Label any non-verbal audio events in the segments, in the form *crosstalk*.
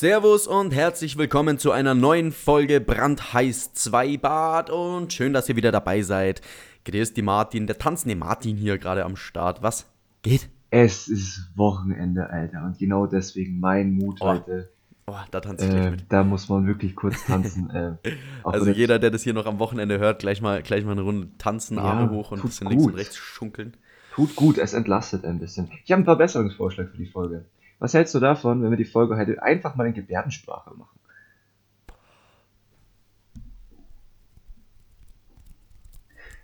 Servus und herzlich willkommen zu einer neuen Folge Brandheiß 2 Bad und schön, dass ihr wieder dabei seid. Grüß die Martin, der tanzende Martin hier gerade am Start. Was geht? Es ist Wochenende, Alter, und genau deswegen mein Mut Oh, heute. Oh, da tanze ich Äh, mit. da muss man wirklich kurz tanzen. äh, *laughs* Also jeder, der das hier noch am Wochenende hört, gleich mal, gleich mal eine Runde tanzen, Ja, Arme hoch und ein bisschen links und gut. rechts schunkeln. Tut gut, es entlastet ein bisschen. Ich habe einen Verbesserungsvorschlag für die Folge. Was hältst du davon, wenn wir die Folge heute einfach mal in Gebärdensprache machen?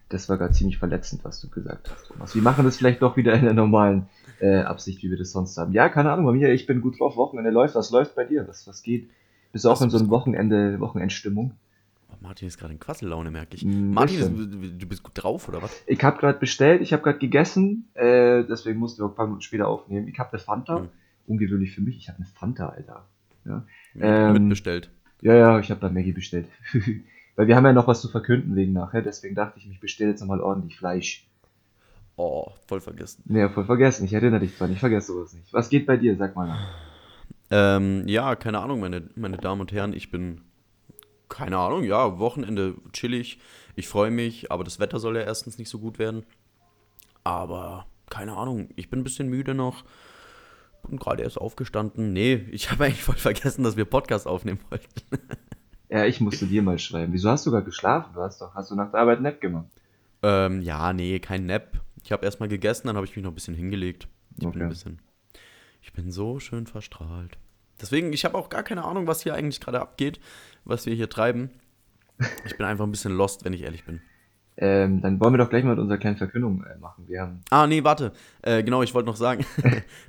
Das war gerade ziemlich verletzend, was du gesagt hast, Thomas. Wir machen das vielleicht doch wieder in der normalen äh, Absicht, wie wir das sonst haben. Ja, keine Ahnung, bei mir, ich bin gut drauf, Wochenende läuft. Was läuft bei dir? Was, was geht? Bist du auch Was- in so einem Wochenende, Wochenendstimmung? Oh, Martin ist gerade in Quassellaune, merke ich. Ein Martin, ist, du bist gut drauf, oder was? Ich habe gerade bestellt, ich habe gerade gegessen, äh, deswegen mussten wir auch ein paar Minuten später aufnehmen. Ich habe eine Fanta, Mhm. Ungewöhnlich für mich, ich habe eine Fanta, Alter. Ja, Ähm, Mitbestellt. ja, ja ich habe bei Maggie bestellt. *laughs* Weil wir haben ja noch was zu verkünden wegen nachher, deswegen dachte ich, ich bestelle jetzt nochmal ordentlich Fleisch. Oh, voll vergessen. Nee, voll vergessen, ich erinnere dich dran, ich vergesse sowas nicht. Was geht bei dir, sag mal nach. Ähm, ja, keine Ahnung, meine, meine Damen und Herren, ich bin, keine Ahnung, ja, Wochenende chillig. Ich freue mich, aber das Wetter soll ja erstens nicht so gut werden. Aber, keine Ahnung, ich bin ein bisschen müde noch. Bin gerade erst aufgestanden. Nee, ich *laughs* habe eigentlich voll vergessen, dass wir Podcast aufnehmen wollten. Ja, ich musste dir mal schreiben. Wieso hast du gerade geschlafen? Du hast doch, hast du nach der Arbeit Nap gemacht? Ähm, ja, nee, kein Nap. Ich habe erstmal gegessen, dann habe ich mich noch ein bisschen hingelegt. Ich bin Okay. ein bisschen. Ich bin so schön verstrahlt. Deswegen, ich habe auch gar keine Ahnung, was hier eigentlich gerade abgeht, was wir hier treiben. Ich bin einfach ein bisschen lost, wenn ich ehrlich bin. Ähm, dann wollen wir doch gleich mal mit unserer kleinen Verkündung äh, machen. Wir haben Ah, nee, warte. Äh, genau, ich wollte noch sagen,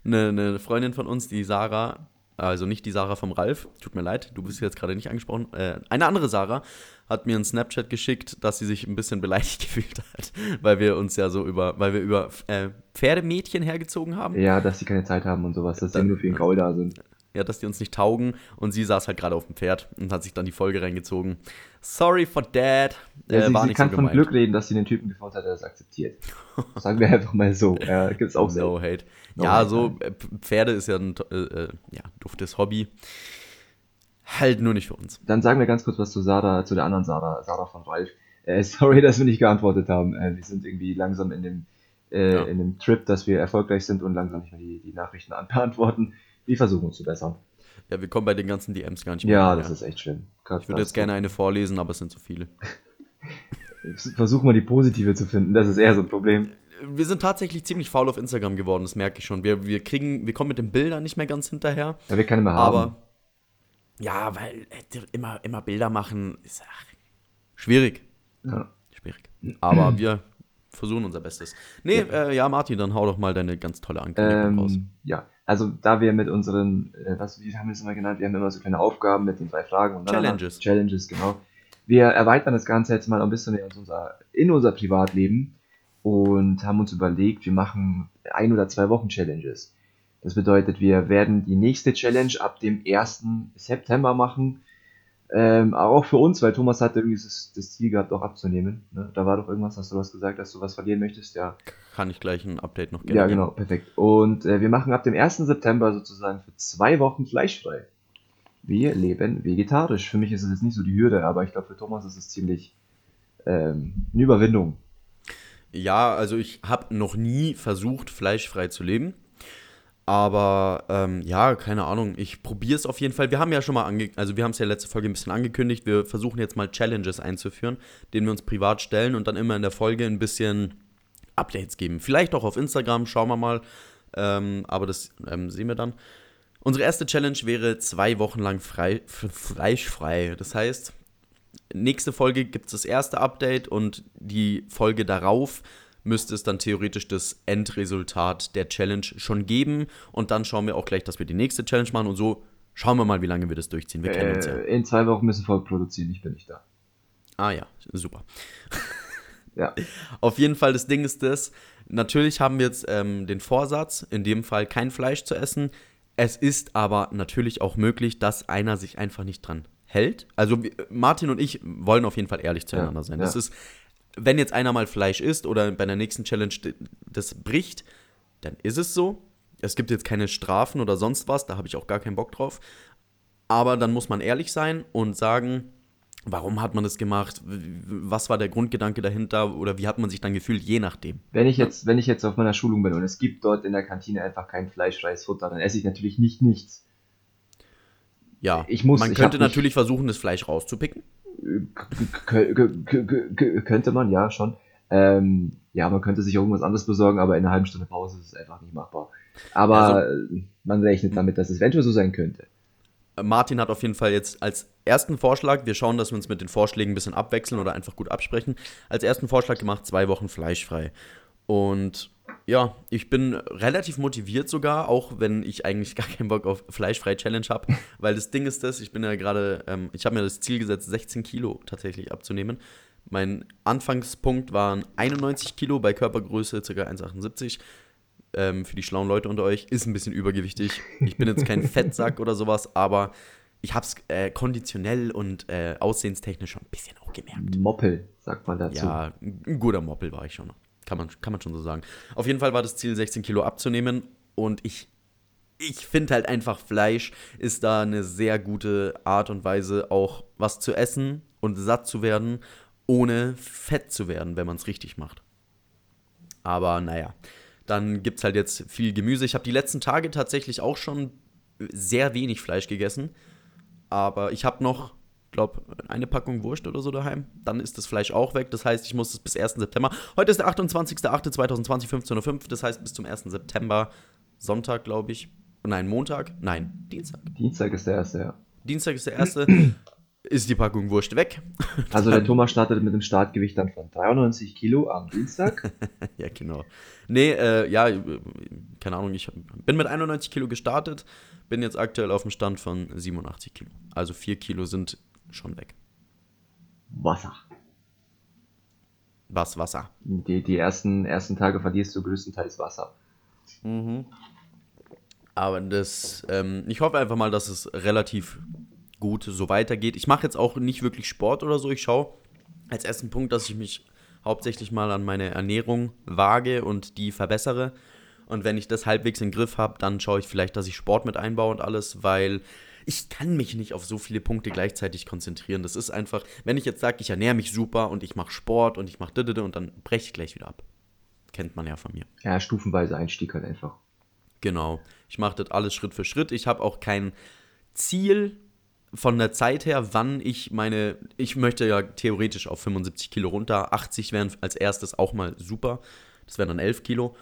eine, *laughs* eine Freundin von uns, die Sarah, also nicht die Sarah vom Ralf, tut mir leid, du bist jetzt gerade nicht angesprochen, äh, eine andere Sarah hat mir einen Snapchat geschickt, dass sie sich ein bisschen beleidigt *laughs* gefühlt hat, weil wir uns ja so über, weil wir über äh, Pferdemädchen hergezogen haben. ja, dass sie keine Zeit haben und sowas, dass sie nur für den Gaul da sind. Ja, dass die uns nicht taugen und sie saß halt gerade auf dem Pferd und hat sich dann die Folge reingezogen. Sorry for that. Ja, Äh, sie, war sie nicht kann so von. Glück reden, dass sie den Typen gefunden hat, der das akzeptiert. *laughs* Sagen wir einfach mal so. Ja, gibt's auch No selten. hate. No ja, hate, so äh, Pferde ist ja ein äh, äh, ja, duftes Hobby. Halt nur nicht für uns. Dann sagen wir ganz kurz was zu Sarah, zu der anderen Sarah, Sarah von Ralf. Äh, sorry, *laughs* dass wir nicht geantwortet haben. Äh, wir sind irgendwie langsam in dem, äh, Ja. in dem Trip, dass wir erfolgreich sind und langsam nicht mehr die, die Nachrichten an- *laughs* beantworten. Wir versuchen uns zu bessern. Ja, wir kommen bei den ganzen DMs gar nicht mehr Ja, hinterher. das ist echt schlimm. Ich würde jetzt gerne eine vorlesen, aber es sind zu viele. *laughs* Versuch mal die positive zu finden, das ist eher so ein Problem. Wir sind tatsächlich ziemlich faul auf Instagram geworden, das merke ich schon. Wir, wir kriegen, wir kommen mit den Bildern nicht mehr ganz hinterher. Ja, wir können mehr haben. Aber ja, weil äh, immer, immer Bilder machen ist ach, schwierig. Ja. Schwierig. Aber *clears throat* wir versuchen unser Bestes. Nee, äh, ja, Martin, dann hau doch mal deine ganz tolle Ankündigung raus. Ähm, ja, also da wir mit unseren, äh, was wie haben wir das immer genannt, wir haben immer so kleine Aufgaben mit den drei Fragen und dann- Challenges. Challenges, genau. Wir erweitern das Ganze jetzt mal ein bisschen in unser, in unser Privatleben und haben uns überlegt, wir machen ein oder zwei Wochen Challenges. Das bedeutet, wir werden die nächste Challenge ab dem 1. September machen. Ähm, auch für uns, weil Thomas hatte irgendwie das, das Ziel gehabt, auch abzunehmen. Ne? Da war doch irgendwas, hast du was gesagt, dass du was verlieren möchtest? Ja, Kann ich gleich ein Update noch ja, generieren. genau, perfekt. Und äh, wir machen ab dem 1. September sozusagen für zwei Wochen fleischfrei. Wir leben vegetarisch. Für mich ist es jetzt nicht so die Hürde, aber ich glaube, für Thomas ist es ziemlich ähm, eine Überwindung. Ja, also ich habe noch nie versucht, fleischfrei zu leben. Aber ähm, ja, keine Ahnung. Ich probiere es auf jeden Fall. Wir haben ja schon mal ange also wir haben es ja letzte Folge ein bisschen angekündigt. Wir versuchen jetzt mal Challenges einzuführen, denen wir uns privat stellen und dann immer in der Folge ein bisschen Updates geben. Vielleicht auch auf Instagram, schauen wir mal. Ähm, aber das ähm, sehen wir dann. Unsere erste Challenge wäre zwei Wochen lang fleischfrei. Das heißt, nächste Folge gibt es das erste Update und die Folge darauf müsste es dann theoretisch das Endresultat der Challenge schon geben. Und dann schauen wir auch gleich, dass wir die nächste Challenge machen und so schauen wir mal, wie lange wir das durchziehen. Wir kennen uns ja. Äh, in zwei Wochen müssen Folge produzieren, ich bin nicht da. Ah ja, super. *laughs* Ja, Auf jeden Fall, das Ding ist das, natürlich haben wir jetzt ähm, den Vorsatz, in dem Fall kein Fleisch zu essen. Es ist aber natürlich auch möglich, dass einer sich einfach nicht dran hält. Also wir- Martin und ich wollen auf jeden Fall ehrlich zueinander Ja, sein. ja. Das ist, wenn jetzt einer mal Fleisch isst oder bei der nächsten Challenge das bricht, dann ist es so. Es gibt jetzt keine Strafen oder sonst was, da habe ich auch gar keinen Bock drauf. Aber dann muss man ehrlich sein und sagen, warum hat man das gemacht? Was war der Grundgedanke dahinter? Oder wie hat man sich dann gefühlt, je nachdem? Wenn ich jetzt, wenn ich jetzt auf meiner Schulung bin und es gibt dort in der Kantine einfach kein fleischfreies Futter, dann esse ich natürlich nicht nichts. Ja, Ich muss- man ich könnte hab nicht- natürlich versuchen, das Fleisch rauszupicken. Könnte man, ja, schon. Ähm, ja, man könnte sich irgendwas anderes besorgen, aber in einer halben Stunde Pause ist es einfach nicht machbar. Aber äh, man rechnet damit, dass es eventuell so sein könnte. Martin hat auf jeden Fall jetzt als ersten Vorschlag, wir schauen, dass wir uns mit den Vorschlägen ein bisschen abwechseln oder einfach gut absprechen, als ersten Vorschlag gemacht, zwei Wochen fleischfrei. Und ja, ich bin relativ motiviert sogar, auch wenn ich eigentlich *laughs* gar keinen Bock auf fleischfrei Challenge habe, *laughs* weil das Ding ist das, ich bin ja gerade, ähm, ich habe mir das Ziel gesetzt, 16 Kilo tatsächlich abzunehmen. Mein Anfangspunkt waren 91 Kilo bei Körpergröße ca. 1,78 ähm, für die schlauen Leute unter euch, ist ein bisschen übergewichtig. Ich bin jetzt kein *laughs* Fettsack oder sowas, aber ich habe es äh, konditionell und äh, aussehenstechnisch schon ein bisschen auch gemerkt. Moppel, sagt man dazu. Ja, ein guter Moppel war ich schon noch. Kann man, kann man schon so sagen. Auf jeden Fall war das Ziel, 16 Kilo abzunehmen und ich, ich finde halt einfach, Fleisch ist da eine sehr gute Art und Weise, auch was zu essen und satt zu werden, ohne fett zu werden, wenn man es richtig macht. Aber naja, dann gibt es halt jetzt viel Gemüse. Ich habe die letzten Tage tatsächlich auch schon sehr wenig Fleisch gegessen. Aber ich habe noch, glaube eine Packung Wurst oder so daheim. Dann ist das Fleisch auch weg. Das heißt, ich muss es bis 1. September. Heute ist der 28.08.2020, 15.05 Uhr. Das heißt, bis zum 1. September, Sonntag, glaube ich. Nein, Montag. Nein, Dienstag. Dienstag ist der erste, ja. Dienstag ist der erste. ist die Packung Wurst weg. *laughs* Also der Thomas startet mit dem Startgewicht dann von 93 Kilo am Dienstag. *laughs* ja, genau. Nee, äh, ja, keine Ahnung, ich bin mit 91 Kilo gestartet, bin jetzt aktuell auf dem Stand von 87 Kilo. Also 4 Kilo sind schon weg. Wasser. Was Wasser. Die, die ersten, ersten Tage verlierst du größtenteils Wasser. Aber das, ähm, ich hoffe einfach mal, dass es relativ gut so weitergeht. Ich mache jetzt auch nicht wirklich Sport oder so. Ich schaue als ersten Punkt, dass ich mich hauptsächlich mal an meine Ernährung wage und die verbessere. Und wenn ich das halbwegs im Griff habe, dann schaue ich vielleicht, dass ich Sport mit einbaue und alles, weil ich kann mich nicht auf so viele Punkte gleichzeitig konzentrieren. Das ist einfach, wenn ich jetzt sage, ich ernähre mich super und ich mache Sport und ich mache und dann breche ich gleich wieder ab. Kennt man ja von mir. Ja, stufenweise Einstieg halt einfach. Genau. Ich mache das alles Schritt für Schritt. Ich habe auch kein Ziel von der Zeit her, wann ich meine. Ich möchte ja theoretisch auf 75 Kilo runter. 80 wären als erstes auch mal super. Das wären dann 11 Kilo.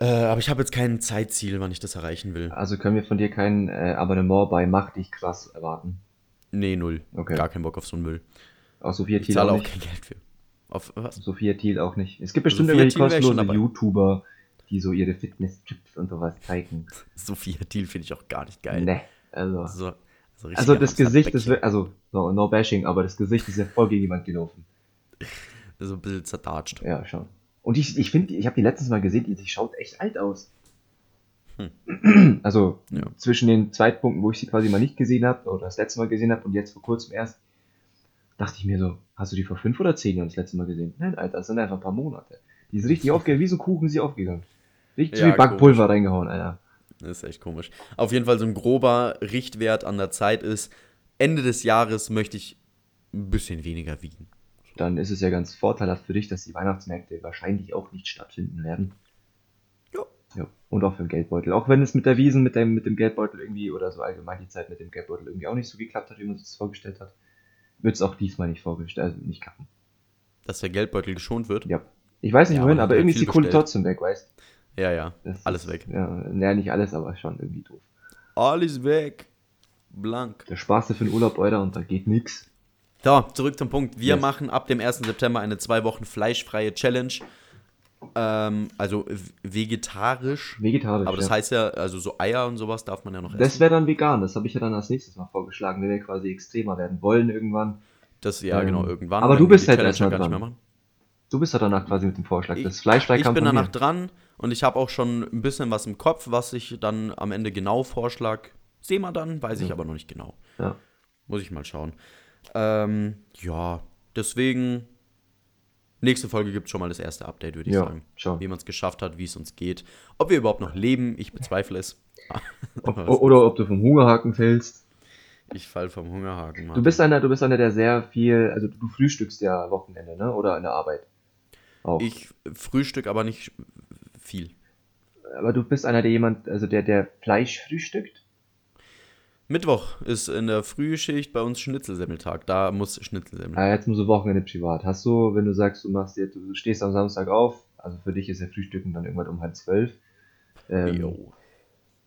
Äh, aber ich habe jetzt kein Zeitziel, wann ich das erreichen will. Also können wir von dir kein äh, Abonnement bei Mach dich krass erwarten. Nee, null. Okay. Gar keinen Bock auf so einen Müll. Auch Sophia Ich Thiel zahle auch auch nicht. kein Geld für. Auf was? Sophia Thiel auch nicht. Es gibt bestimmt Sophia irgendwelche ich kostenlose. YouTuber, die so ihre Fitness-Tipps und sowas zeigen. *laughs* Sophia Thiel finde ich auch gar nicht geil. Ne, also. So, so Also das Gesicht, Hamsterbäckchen. wird, also no, no bashing, aber das Gesicht ist ja voll gegen jemand gelaufen. *laughs* So ein bisschen zerdatscht. Ja, schon. Und ich, ich finde, ich habe die letztens mal gesehen, die, die schaut echt alt aus. *clears throat* Also Ja. zwischen den Zeitpunkten, wo ich sie quasi mal nicht gesehen habe oder das letzte Mal gesehen habe und jetzt vor kurzem erst, dachte ich mir so, hast du die vor fünf oder zehn Jahren das letzte Mal gesehen? Nein, Alter, das sind einfach ein paar Monate. Die ist richtig *laughs* aufgegangen, wie so ein Kuchen ist sie aufgegangen. Richtig Ja, wie Backpulver reingehauen, Alter. Das ist echt komisch. Auf jeden Fall so ein grober Richtwert an der Zeit ist, Ende des Jahres möchte ich ein bisschen weniger wiegen. Dann ist es ja ganz vorteilhaft für dich, dass die Weihnachtsmärkte wahrscheinlich auch nicht stattfinden werden. Ja. Ja. Und auch für den Geldbeutel. Auch wenn es mit der Wiesen, mit dem, mit dem Geldbeutel irgendwie oder so allgemein die Zeit mit dem Geldbeutel irgendwie auch nicht so geklappt hat, wie man sich das vorgestellt hat, wird es auch diesmal nicht vorgestellt, also nicht klappen. Dass der Geldbeutel geschont wird. Ja. Ich weiß nicht Ja, wohin, aber halt irgendwie ist die Kohle trotzdem weg, weißt Ja, ja. Das Alles ist, weg. Ja, ja, nicht alles, aber schon irgendwie doof. Alles weg. Blank. Der du für den Urlaub, Alter, und da geht nix. So, zurück zum Punkt. Wir Yes. machen ab dem 1. September eine zwei Wochen fleischfreie Challenge. Ähm, also vegetarisch. Vegetarisch. Aber das ja. heißt ja, also so Eier und sowas darf man ja noch essen. Das wäre dann vegan, das habe ich ja dann als nächstes mal vorgeschlagen, wenn wir quasi extremer werden wollen irgendwann. Das, ja, Ähm, genau, irgendwann. aber du bist halt erstmal dann gar nicht dran. mehr machen. Du bist ja danach quasi mit dem Vorschlag. Ich- Das Fleischfrei Ich bin danach dran und ich habe auch schon ein bisschen was im Kopf, was ich dann am Ende genau vorschlag. Sehen wir dann, weiß ich Ja. aber noch nicht genau. Ja. Muss ich mal schauen. Ähm, ja, deswegen nächste Folge gibt es schon mal das erste Update, würde ich Ja, sagen. schon. Wie man es geschafft hat, wie es uns geht. Ob wir überhaupt noch leben, ich bezweifle es. *laughs* Ob, oder ob du vom Hungerhaken fällst. ich fall vom Hungerhaken, Mann. Du bist einer, du bist einer, der sehr viel, also du frühstückst ja Wochenende, ne? Oder in der Arbeit. Auch. Ich frühstück aber nicht viel. Aber du bist einer, der jemand, also der, der Fleisch frühstückt? Mittwoch ist in der Frühschicht bei uns Schnitzelsemmeltag. Da muss Schnitzelsemmel. Ah, jetzt nur so Wochenende privat. Hast du, wenn du sagst, du machst jetzt, du stehst am Samstag auf, also für dich ist ja Frühstücken dann irgendwann um halb zwölf. Ähm, Jo.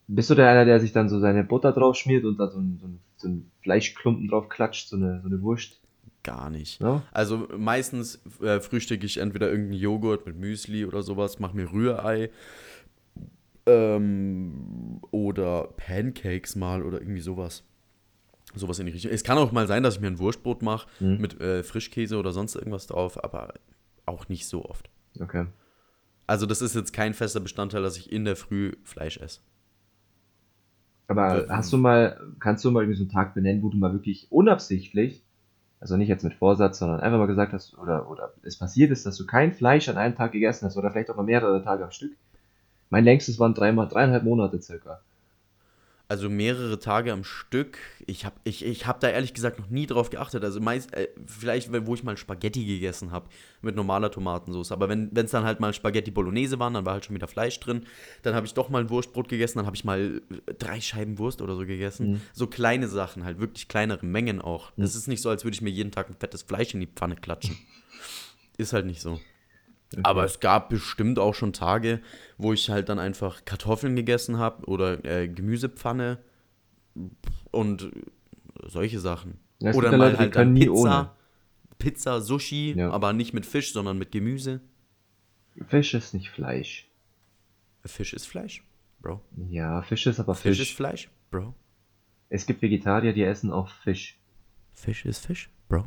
bist du der einer, der sich dann so seine Butter drauf schmiert und da so ein, so ein, so ein Fleischklumpen drauf klatscht, so eine, so eine Wurst? Gar nicht. Ne? Also meistens äh, frühstücke ich entweder irgendeinen Joghurt mit Müsli oder sowas, mache mir Rührei ähm, oder Pancakes mal oder irgendwie sowas. Sowas in die Richtung. Es kann auch mal sein, dass ich mir ein Wurstbrot mache Mhm. mit äh, Frischkäse oder sonst irgendwas drauf, aber auch nicht so oft. Okay. Also das ist jetzt kein fester Bestandteil, dass ich in der Früh Fleisch esse. Aber Ähm. hast du mal, kannst du mal irgendwie so einen Tag benennen, wo du mal wirklich unabsichtlich, also nicht jetzt mit Vorsatz, sondern einfach mal gesagt hast, oder, oder es passiert ist, dass du kein Fleisch an einem Tag gegessen hast oder vielleicht auch mal mehrere Tage am Stück? Mein längstes waren dreimal, dreieinhalb Monate circa. Also mehrere Tage am Stück. Ich habe ich, ich hab da ehrlich gesagt noch nie drauf geachtet. Also meist, äh, vielleicht, wo ich mal Spaghetti gegessen habe mit normaler Tomatensauce. Aber wenn es dann halt mal Spaghetti Bolognese waren, dann war halt schon wieder Fleisch drin. Dann habe ich doch mal ein Wurstbrot gegessen, dann habe ich mal äh, drei Scheiben Wurst oder so gegessen. Mhm. So kleine Sachen halt, wirklich kleinere Mengen auch. Das ist nicht so, als würde ich mir jeden Tag ein fettes Fleisch in die Pfanne klatschen. *laughs* ist halt nicht so. Aber es gab bestimmt auch schon Tage, wo ich halt dann einfach Kartoffeln gegessen habe oder äh, Gemüsepfanne und solche Sachen. Ja, oder mal Leute, halt dann Pizza, ohne. Pizza, Sushi, Ja. aber nicht mit Fisch, sondern mit Gemüse. Fisch ist nicht Fleisch. Fisch ist Fleisch, Bro. Ja, Fisch ist aber Fisch, Fisch. ist Fleisch, Bro. Es gibt Vegetarier, die essen auch Fisch. Fisch ist Fisch, Bro.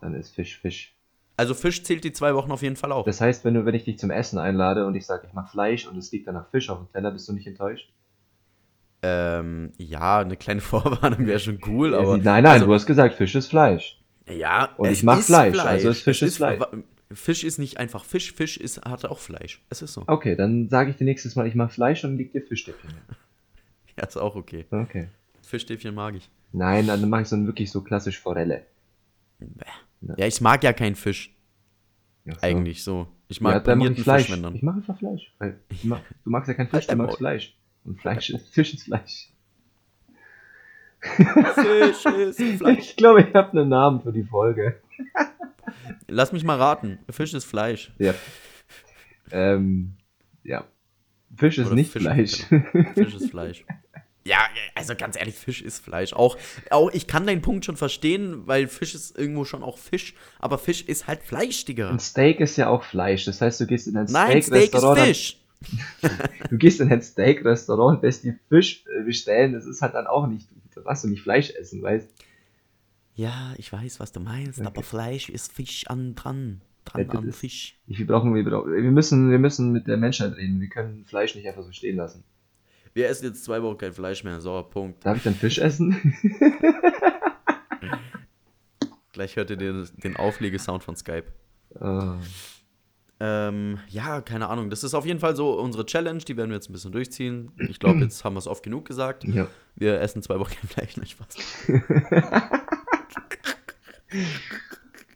Dann ist Fisch Fisch. Also Fisch zählt die zwei Wochen auf jeden Fall auch. Das heißt, wenn du, wenn ich dich zum Essen einlade und ich sage, ich mag Fleisch und es liegt dann nach Fisch auf dem Teller, bist du nicht enttäuscht? ähm, ja, eine kleine *laughs* Vorwarnung wäre schon cool, aber. nein, nein, also, du hast gesagt, Fisch ist Fleisch. Ja, Und es ich mag ist Fleisch, also ist Fisch Es ist Fleisch. Fisch ist nicht einfach Fisch, Fisch ist, hat auch Fleisch. Es ist so. Okay, dann sage ich dir nächstes Mal, ich mag Fleisch und liegt dir Fischstäbchen. *laughs* Ja, ist auch okay. Okay. Fischstäbchen mag ich. Nein, dann mache ich so wirklich so klassisch Forelle. Bäh. Ja. Ja, ich mag ja keinen Fisch, Ja, eigentlich so. Ich Ja, mag mach panierten ich Fleisch. Fisch, wenn dann. Ich mache einfach Fleisch. Du magst ja kein Fisch, du magst. Fleisch. Und Fleisch ist, Fisch ist Fleisch. Fisch ist *laughs* Fleisch. Ich glaube, ich habe einen Namen für die Folge. Lass mich mal raten. Fisch ist Fleisch. Ja. Ähm, ja. Fisch ist Oder nicht Fisch- Fleisch. Fisch ist Fleisch. *laughs* Ja, also ganz ehrlich, Fisch ist Fleisch. Auch, auch ich kann deinen Punkt schon verstehen, weil Fisch ist irgendwo schon auch Fisch, aber Fisch ist halt Fleisch, Digga. Ein Steak ist ja auch Fleisch. Das heißt, du gehst in ein Nein, Steak ist Steak-Restaurant. Fisch. *laughs* Du gehst in ein Steak-Restaurant lässt dir Fisch äh, bestellen. Das ist halt dann auch nicht, da darfst du nicht Fleisch essen, weißt Ja, ich weiß, was du meinst, Okay. aber Fleisch ist Fisch an dran. Ja, Dran das an ist- Fisch. Wir brauchen, wir brauchen, wir müssen, wir müssen mit der Menschheit reden. Wir können Fleisch nicht einfach so stehen lassen. Wir essen jetzt zwei Wochen kein Fleisch mehr. So, Punkt. Darf ich dann Fisch essen? *laughs* Gleich hört ihr den, den Auflegesound von Skype. Ah, Ähm, ja, keine Ahnung. Das ist auf jeden Fall so unsere Challenge. Die werden wir jetzt ein bisschen durchziehen. Ich glaube, *clears throat* jetzt haben wir es oft genug gesagt. ja. Wir essen zwei Wochen kein Fleisch. Nicht Spaß. *laughs*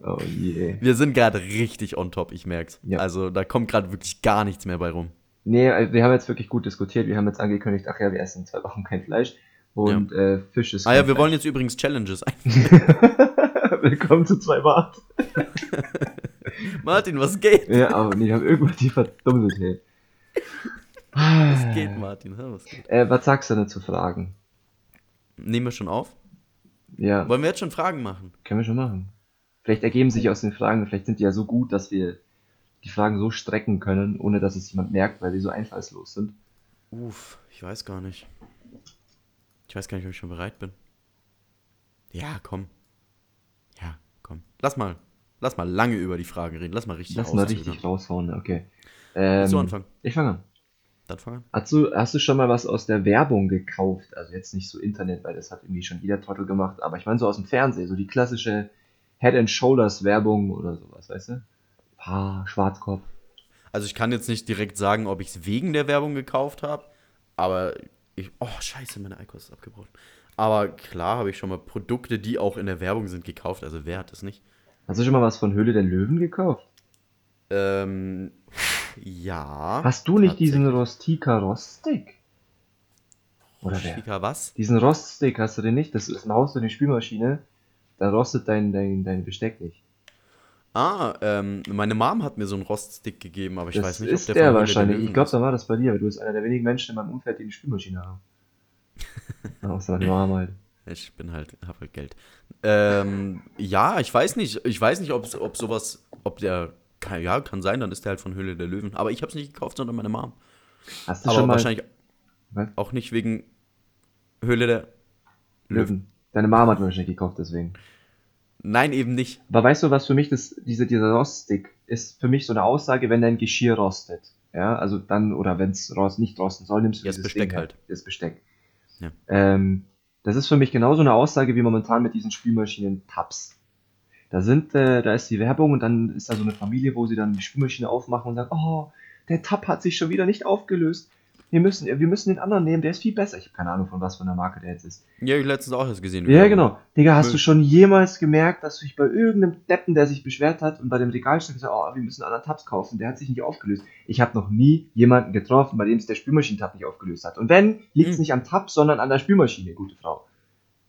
Oh je. Wir sind gerade richtig on top, ich merk's. Ja. Also da kommt gerade wirklich gar nichts mehr bei rum. Nee, also wir haben jetzt wirklich gut diskutiert. Wir haben jetzt angekündigt, ach ja, wir essen in zwei Wochen kein Fleisch. Und äh, Fisch ist Ah ja, wir wollen Fleisch. jetzt übrigens Challenges *laughs* ein. Willkommen zu zwei Bart. *laughs* Martin, was geht? Ja, aber nee, wir haben irgendwann die verdummelt, hey. Was geht, Martin? Was geht? Äh, was sagst du denn zu Fragen? Nehmen wir schon auf? Ja, Wollen wir jetzt schon Fragen machen? können wir schon machen. Vielleicht ergeben sich aus den Fragen, vielleicht sind die ja so gut, dass wir die Fragen so strecken können, ohne dass es jemand merkt, weil sie so einfallslos sind. Uff, ich weiß gar nicht. Ich weiß gar nicht, ob ich schon bereit bin. Ja, komm. Ja, komm. Lass mal, lass mal lange über die Fragen reden. Lass mal richtig Lass mal richtig raushauen, okay. Ähm, Willst du anfangen? Ich fange an. Dann fang an. Hast du, hast du schon mal was aus der Werbung gekauft? Also jetzt nicht so Internet, weil das hat irgendwie schon jeder Trottel gemacht, aber ich meine so aus dem Fernsehen, so die klassische Head and Shoulders Werbung oder sowas, weißt du? Paar, Schwarzkopf. Also ich kann jetzt nicht direkt sagen, ob ich es wegen der Werbung gekauft habe, aber ich. Oh, scheiße, meine Eikos ist abgebrochen. Aber klar habe ich schon mal Produkte, die auch in der Werbung sind, gekauft. Also wer hat das nicht? Hast du schon mal was von Höhle der Löwen gekauft? Ähm, ja. Hast du nicht diesen. Rostika Roststick? Oder wer? Chica, was? Diesen Roststick hast du den nicht? Das ist ein Haus in die Spülmaschine. Da rostet dein, dein, dein Besteck nicht. Ah, ähm, meine Mom hat mir so einen Roststick gegeben, aber ich das weiß nicht, ist ob der, der, wahrscheinlich. Löwen Ich glaube, da war das bei dir, weil du bist einer der wenigen Menschen in meinem Umfeld, die eine Spülmaschine haben. *laughs* Außer meine Mama halt. Ich bin halt, hab halt Geld. Ähm, ja, ich weiß nicht. Ich weiß nicht, ob, ob sowas, ob der, kann, ja, kann sein, dann ist der halt von Höhle der Löwen. Aber ich hab's nicht gekauft, sondern meine Mom. Hast du Aber schon mal wahrscheinlich Was? auch nicht wegen Höhle der Löwen? Deine Mama hat mir wahrscheinlich gekauft, deswegen. Nein, eben nicht. Aber weißt du, was für mich das, diese, dieser Roststick ist für mich so eine Aussage, wenn dein Geschirr rostet. Ja, also dann, oder wenn es rost, nicht rosten soll, nimmst du das Besteck Ding halt. Das Besteck. Ja. Ähm, das ist für mich genauso eine Aussage wie momentan mit diesen Spülmaschinen-Tabs. Da sind, äh, da ist die Werbung und dann ist da so eine Familie, wo sie dann die Spülmaschine aufmachen und sagen, oh, der Tab hat sich schon wieder nicht aufgelöst. Wir müssen, wir müssen den anderen nehmen, der ist viel besser. Ich habe keine Ahnung, von was für einer Marke der jetzt ist. Ja, ich letztens auch erst gesehen. Ja, genau. Digga, hast Müll. du schon jemals gemerkt, dass du dich bei irgendeinem Deppen, der sich beschwert hat und bei dem Regal stand, gesagt, oh, wir müssen anderen Tabs kaufen, der hat sich nicht aufgelöst. Ich habe noch nie jemanden getroffen, bei dem es der Spülmaschinentab nicht aufgelöst hat. Und wenn, liegt es Hm. nicht am Tab, sondern an der Spülmaschine, gute Frau.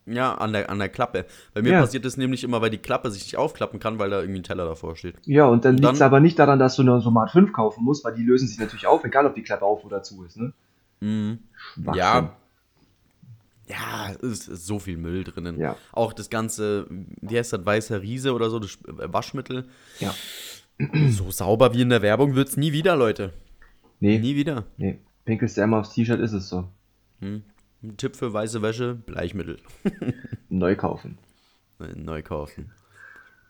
Ja, an der, an der Klappe. Bei mir Ja. passiert das nämlich immer, weil die Klappe sich nicht aufklappen kann, weil da irgendwie ein Teller davor steht. Ja, und dann Und liegt es dann- aber nicht daran, dass du eine Somat 5 kaufen musst, weil die lösen sich natürlich auf, egal ob die Klappe auf oder zu ist, ne? Mhm. Ja. Ja, es ist so viel Müll drinnen. Ja. Auch das ganze, wie heißt das, weißer Riese oder so, das Waschmittel. Ja. So sauber wie in der Werbung wird's nie wieder, Leute. Nee, Nie wieder. nee. Pinkelst du einmal aufs T-Shirt, ist es so. Hm. Ein Tipp für weiße Wäsche, Bleichmittel. *laughs* Neu kaufen. Neu kaufen.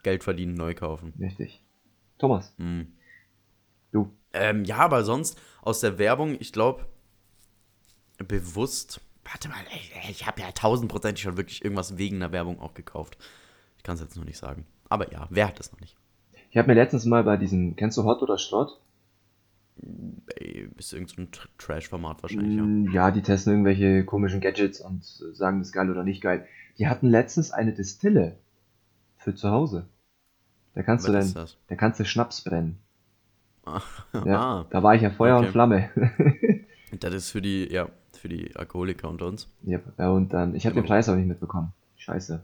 Geld verdienen, neu kaufen. Richtig. Thomas, Hm. du. Ähm, ja, aber sonst aus der Werbung, ich glaube, bewusst. Warte mal, ey, ich habe ja tausendprozentig schon wirklich irgendwas wegen der Werbung auch gekauft. Ich kann es jetzt noch nicht sagen. Aber ja, wer hat das noch nicht? Ich habe mir letztens mal bei diesem, kennst du Hot oder Schrott? Ist irgendein so ein Trash-Format wahrscheinlich, ja. Mm, Ja, die testen irgendwelche komischen Gadgets und sagen, das ist geil oder nicht geil. Die hatten letztens eine Distille für zu Hause. Da kannst Was du dann, da kannst du Schnaps brennen. *laughs* Ja, Ah, da war ich ja Feuer okay. und Flamme. *laughs* das ist für die, ja, für die Alkoholiker unter uns. ja, ja, und dann, ich habe den Genau. Preis auch nicht mitbekommen. Scheiße.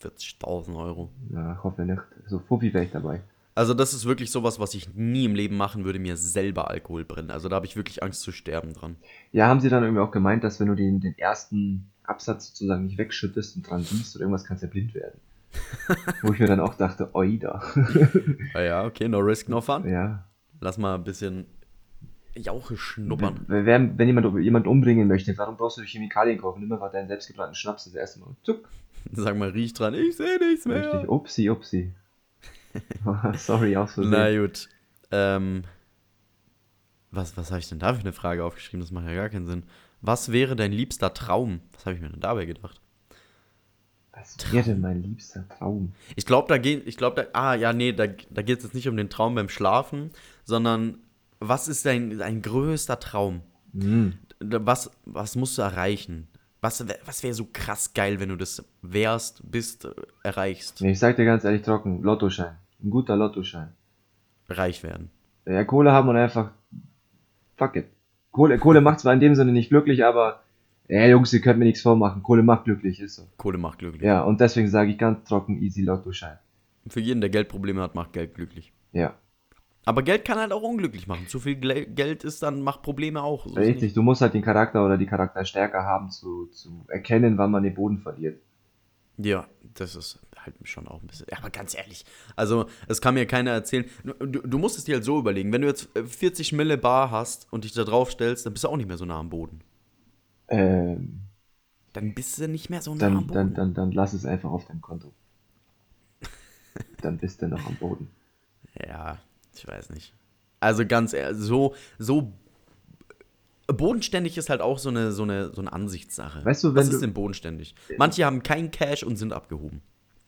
40.000 Euro. Ja, ich hoffe nicht. So Fuffi wäre ich dabei. Also das ist wirklich sowas, was ich nie im Leben machen würde, mir selber Alkohol brennen. Also da habe ich wirklich Angst zu sterben dran. Ja, haben sie dann irgendwie auch gemeint, dass wenn du den, den ersten Absatz sozusagen nicht wegschüttest und dran siehst oder irgendwas, kannst du ja blind werden. *laughs* Wo ich mir dann auch dachte, oida. Ja, ja, okay, no risk, no fun. ja. Lass mal ein bisschen Jauche schnuppern. Wenn, wenn, wenn jemand jemand umbringen möchte, warum brauchst du die Chemikalien kaufen? Nimm einfach deinen selbstgebrannten Schnaps das erste Mal. Zuck. *laughs* Sag mal, riech dran, ich sehe nichts mehr. Richtig. Upsi, upsi. *laughs* Sorry, aus Versehen. Na gut. Ähm, was was habe ich denn da für eine Frage aufgeschrieben? Das macht ja gar keinen Sinn. Was wäre dein liebster Traum? Was habe ich mir denn dabei gedacht? Was wäre denn mein liebster Traum? Ich glaube, da geht, ich glaube, da, ah, ja, nee, da, da geht es jetzt nicht um den Traum beim Schlafen, sondern was ist dein, dein größter Traum? Hm. Was, was musst du erreichen? Was, was wäre so krass geil, wenn du das wärst, bist, äh, erreichst, Nee, Ich sag dir ganz ehrlich trocken, Lottoschein. Ein guter Lottoschein. reich werden? Ja, Kohle haben und einfach. Fuck it. Kohle, Kohle macht zwar in dem Sinne nicht glücklich, aber. Ja, Jungs, ihr könnt mir nichts vormachen. Kohle macht glücklich, ist so. Kohle macht glücklich. Ja, und deswegen sage ich ganz trocken, easy Lottoschein. Für jeden, der Geldprobleme hat, macht Geld glücklich. Ja. Aber Geld kann halt auch unglücklich machen. Zu viel Geld ist dann, macht Probleme auch. So Richtig, du musst halt den Charakter oder die Charakterstärke haben, zu, zu erkennen, wann man den Boden verliert. Ja, das ist halt schon auch ein bisschen. Ja, aber ganz ehrlich, also es kann mir keiner erzählen. Du, du musst es dir halt so überlegen, wenn du jetzt äh, 40 Mille Bar hast und dich da drauf stellst, dann bist du auch nicht mehr so nah am Boden. Ähm, Dann bist du nicht mehr so nah dann, am Boden. dann, dann, dann lass es einfach auf deinem Konto. *laughs* dann bist du noch am Boden. Ja, ich weiß nicht. Also ganz ehrlich, so, so bodenständig ist halt auch so eine, so eine, so eine Ansichtssache. Weißt du, wenn Was du- ist denn bodenständig? Manche haben kein Cash und sind abgehoben.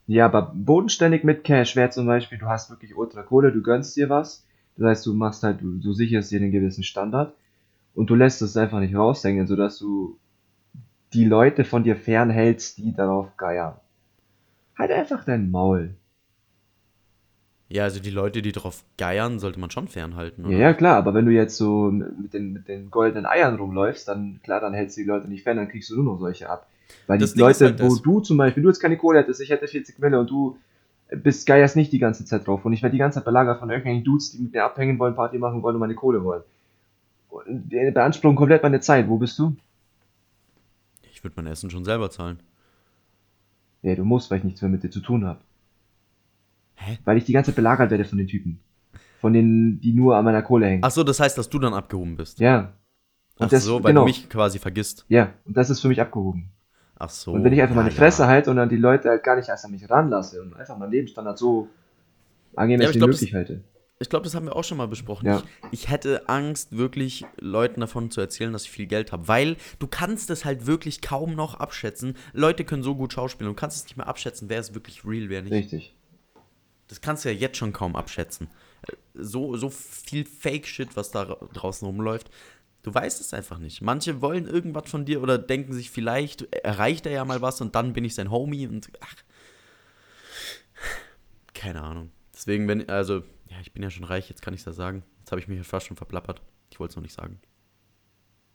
Ja, aber bodenständig mit Cash wäre zum Beispiel, du hast wirklich ultra Kohle, du gönnst dir was. Das heißt, du machst halt, du, du sicherst dir einen gewissen Standard und du lässt es einfach nicht raushängen, sodass du die Leute von dir fernhältst, die darauf geiern. Halt einfach dein Maul. Ja, also die Leute, die drauf geiern, sollte man schon fernhalten, Ja, oder? ja, klar, aber wenn du jetzt so mit den, mit den goldenen Eiern rumläufst, dann klar, dann hältst du die Leute nicht fern, dann kriegst du nur noch solche ab. Weil Das die Ding Leute, halt wo du zum Beispiel, du jetzt keine Kohle hättest, ich hätte 40 Mille und du bist geierst nicht die ganze Zeit drauf und ich werde die ganze Zeit belagert von irgendwelchen Dudes, die mit mir abhängen wollen, Party machen wollen und meine Kohle wollen. Und die beanspruchen komplett meine Zeit. Wo bist du? Ich würde mein Essen schon selber zahlen. Ja, du musst, weil ich nichts mehr mit dir zu tun habe. Hä? Weil ich die ganze Zeit belagert werde von den Typen. Von denen, die nur an meiner Kohle hängen. Ach so, das heißt, dass du dann abgehoben bist. Ja. Und Ach das- so, weil genau. du mich quasi vergisst. Ja, und das ist für mich abgehoben. Ach so. und wenn ich einfach ja, meine ja. Fresse halte und dann die Leute halt gar nicht erst an mich ranlasse und einfach meinen Lebensstandard so Ja, angenehm aber ich wie glaub, möglich halte. Ich glaube, das haben wir auch schon mal besprochen. Ja. Ich, ich hätte Angst, wirklich Leuten davon zu erzählen, dass ich viel Geld habe. Weil du kannst es halt wirklich kaum noch abschätzen. Leute können so gut schauspielen. Du kannst es nicht mehr abschätzen, wer ist wirklich real, wer nicht. Richtig. Das kannst du ja jetzt schon kaum abschätzen. So, so viel Fake-Shit, was da ra- draußen rumläuft. Du weißt es einfach nicht. Manche wollen irgendwas von dir oder denken sich, vielleicht erreicht er ja mal was und dann bin ich sein Homie und ach. Keine Ahnung. Deswegen, wenn, also, ja, ich bin ja schon reich, jetzt kann ich das sagen. Jetzt habe ich mich fast schon verplappert. Ich wollte es noch nicht sagen.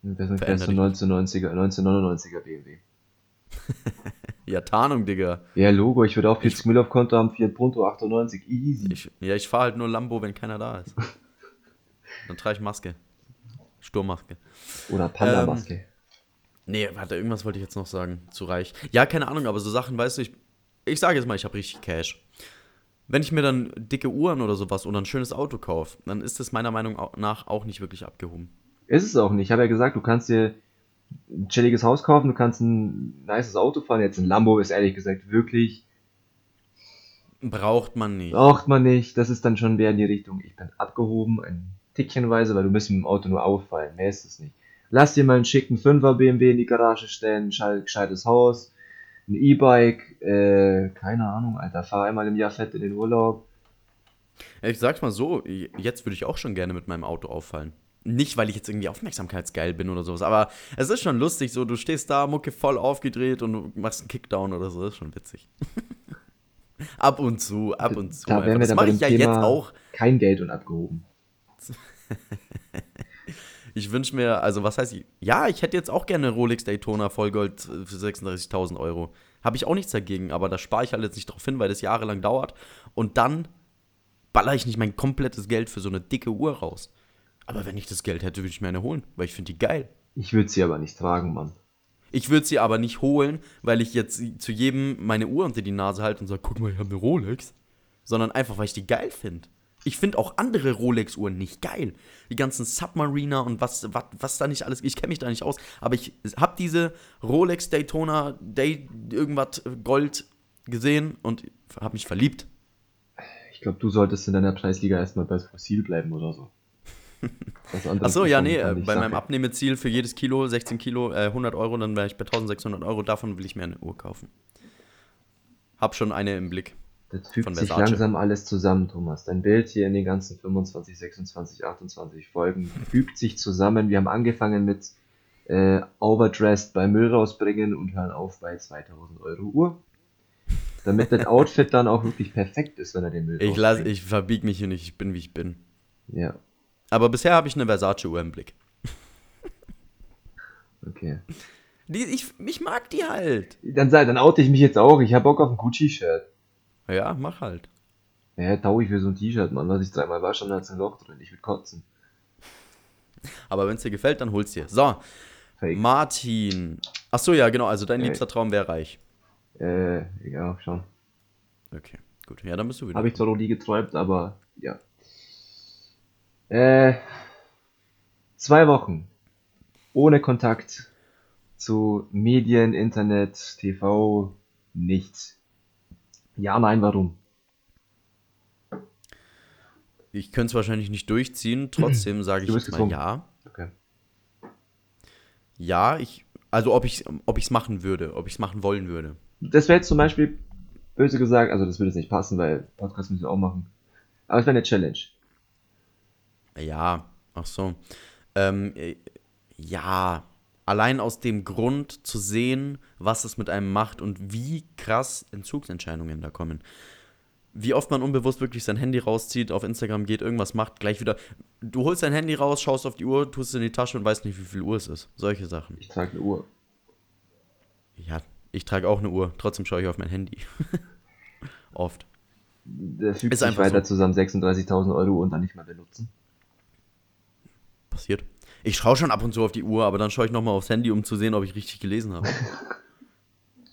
Und Das ist Veränder ein 1990er, 1999er BMW. Ja, Tarnung, Digga. Ja, Logo, ich würde auch 40 Mill auf Konto haben, Fiat Punto 98, easy. Ich, ja, ich fahre halt nur Lambo, wenn keiner da ist. *laughs* Dann trage ich Maske. Sturmmaske. Oder Panda-Maske. Nee, warte, irgendwas wollte ich jetzt noch sagen. Zu reich. Ja, keine Ahnung, aber so Sachen, weißt du, ich, ich sage jetzt mal, ich habe richtig Cash. Wenn ich mir dann dicke Uhren oder sowas oder ein schönes Auto kaufe, dann ist das meiner Meinung nach auch nicht wirklich abgehoben. Ist es auch nicht. Ich habe ja gesagt, du kannst dir ein chilliges Haus kaufen, du kannst ein nices Auto fahren. Jetzt ein Lambo ist ehrlich gesagt wirklich, Braucht man nicht. braucht man nicht. Das ist dann schon mehr in die Richtung, ich bin abgehoben, ein Tickchenweise, weil du müsst mit dem Auto nur auffallen. Mehr ist es nicht. Lass dir mal einen schicken 5er BMW in die Garage stellen, ein schei- gescheites Haus, ein E-Bike, äh, keine Ahnung, Alter, fahr einmal im Jahr fett in den Urlaub. Ich sag's mal so, jetzt würde ich auch schon gerne mit meinem Auto auffallen. Nicht, weil ich jetzt irgendwie aufmerksamkeitsgeil bin oder sowas, aber es ist schon lustig, so du stehst da, Mucke voll aufgedreht und du machst einen Kickdown oder so, das ist schon witzig. *laughs* ab und zu, ab und zu. Da wären wir das dann mache ich ja Thema jetzt auch. kein Geld und abgehoben. *laughs* Ich wünsche mir, also was heißt, ja, ich hätte jetzt auch gerne eine Rolex Daytona Vollgold für 36.000 Euro. Habe ich auch nichts dagegen, aber da spare ich halt jetzt nicht drauf hin, weil das jahrelang dauert. Und dann baller ich nicht mein komplettes Geld für so eine dicke Uhr raus. Aber wenn ich das Geld hätte, würde ich mir eine holen, weil ich finde die geil. Ich würde sie aber nicht tragen, Mann. Ich würde sie aber nicht holen, weil ich jetzt zu jedem meine Uhr unter die Nase halte und sage, guck mal, ich habe eine Rolex. Sondern einfach, weil ich die geil finde. Ich finde auch andere Rolex-Uhren nicht geil. Die ganzen Submariner und was, was, was da nicht alles, ich kenne mich da nicht aus. Aber ich habe diese Rolex Daytona Day irgendwas Gold gesehen und habe mich verliebt. Ich glaube, du solltest in deiner Preisliga erstmal bei Fossil bleiben oder so. *laughs* Achso, ja, nee, äh, bei meinem. Abnehmeziel für jedes Kilo, 16 Kilo, äh, 100 Euro, dann wäre ich bei 1600 Euro. Davon will ich mir eine Uhr kaufen. Hab schon eine im Blick. Das fügt sich langsam alles zusammen, Thomas. Dein Bild hier in den ganzen 25, 26, 28 Folgen *laughs* fügt sich zusammen. Wir haben angefangen mit äh, Overdressed bei Müll rausbringen und hören auf bei 2000 Euro Uhr. Damit das *laughs* Outfit dann auch wirklich perfekt ist, wenn er den Müll Ich, lass, ich verbieg mich hier nicht, ich bin wie ich bin. Ja, Aber bisher habe ich eine Versace-Uhr im Blick. *laughs* okay. Die, ich, ich mag die halt. Dann, dann oute ich mich jetzt auch. Ich hab Bock auf ein Gucci-Shirt. Ja, mach halt. Ja, tau ich für so ein T-Shirt, Mann, was ich dreimal wasche und da ist ein Loch drin. Ich will kotzen. Aber wenn es dir gefällt, dann hol's dir. So, Fake. Martin. Ach so, ja, genau. Also dein Hey. liebster Traum wäre reich. Äh, ja, schon. Okay, gut. Ja, dann bist du wieder. Habe ich zwar noch nie geträumt, aber ja. Äh, zwei Wochen ohne Kontakt zu Medien, Internet, TV, nichts. Ja, nein, warum? Ich könnte es wahrscheinlich nicht durchziehen. Trotzdem *clears throat* sage ich jetzt mal gezwungen. ja. Okay. Ja, ich. Also ob ich ob ich's machen würde, ob ich es machen wollen würde. Das wäre jetzt zum Beispiel, böse gesagt, also das würde jetzt nicht passen, weil Podcast müssen wir auch machen. Aber es wäre eine Challenge. Ja, ach so. Ähm, äh, ja, allein aus dem Grund zu sehen, was es mit einem macht und wie krass Entzugsentscheidungen da kommen. Wie oft man unbewusst wirklich sein Handy rauszieht, auf Instagram geht, irgendwas macht, gleich wieder. Du holst dein Handy raus, schaust auf die Uhr, tust es in die Tasche und weißt nicht, wie viel Uhr es ist. Solche Sachen. Ich trage eine Uhr. Ja, ich trage auch eine Uhr, trotzdem schaue ich auf mein Handy. *laughs* Oft. Der fügt Ist sich einfach weiter so. zusammen 36.000 Euro und dann nicht mehr benutzen. Passiert. Ich schaue schon ab und zu auf die Uhr, aber dann schaue ich nochmal aufs Handy, um zu sehen, ob ich richtig gelesen habe. *laughs*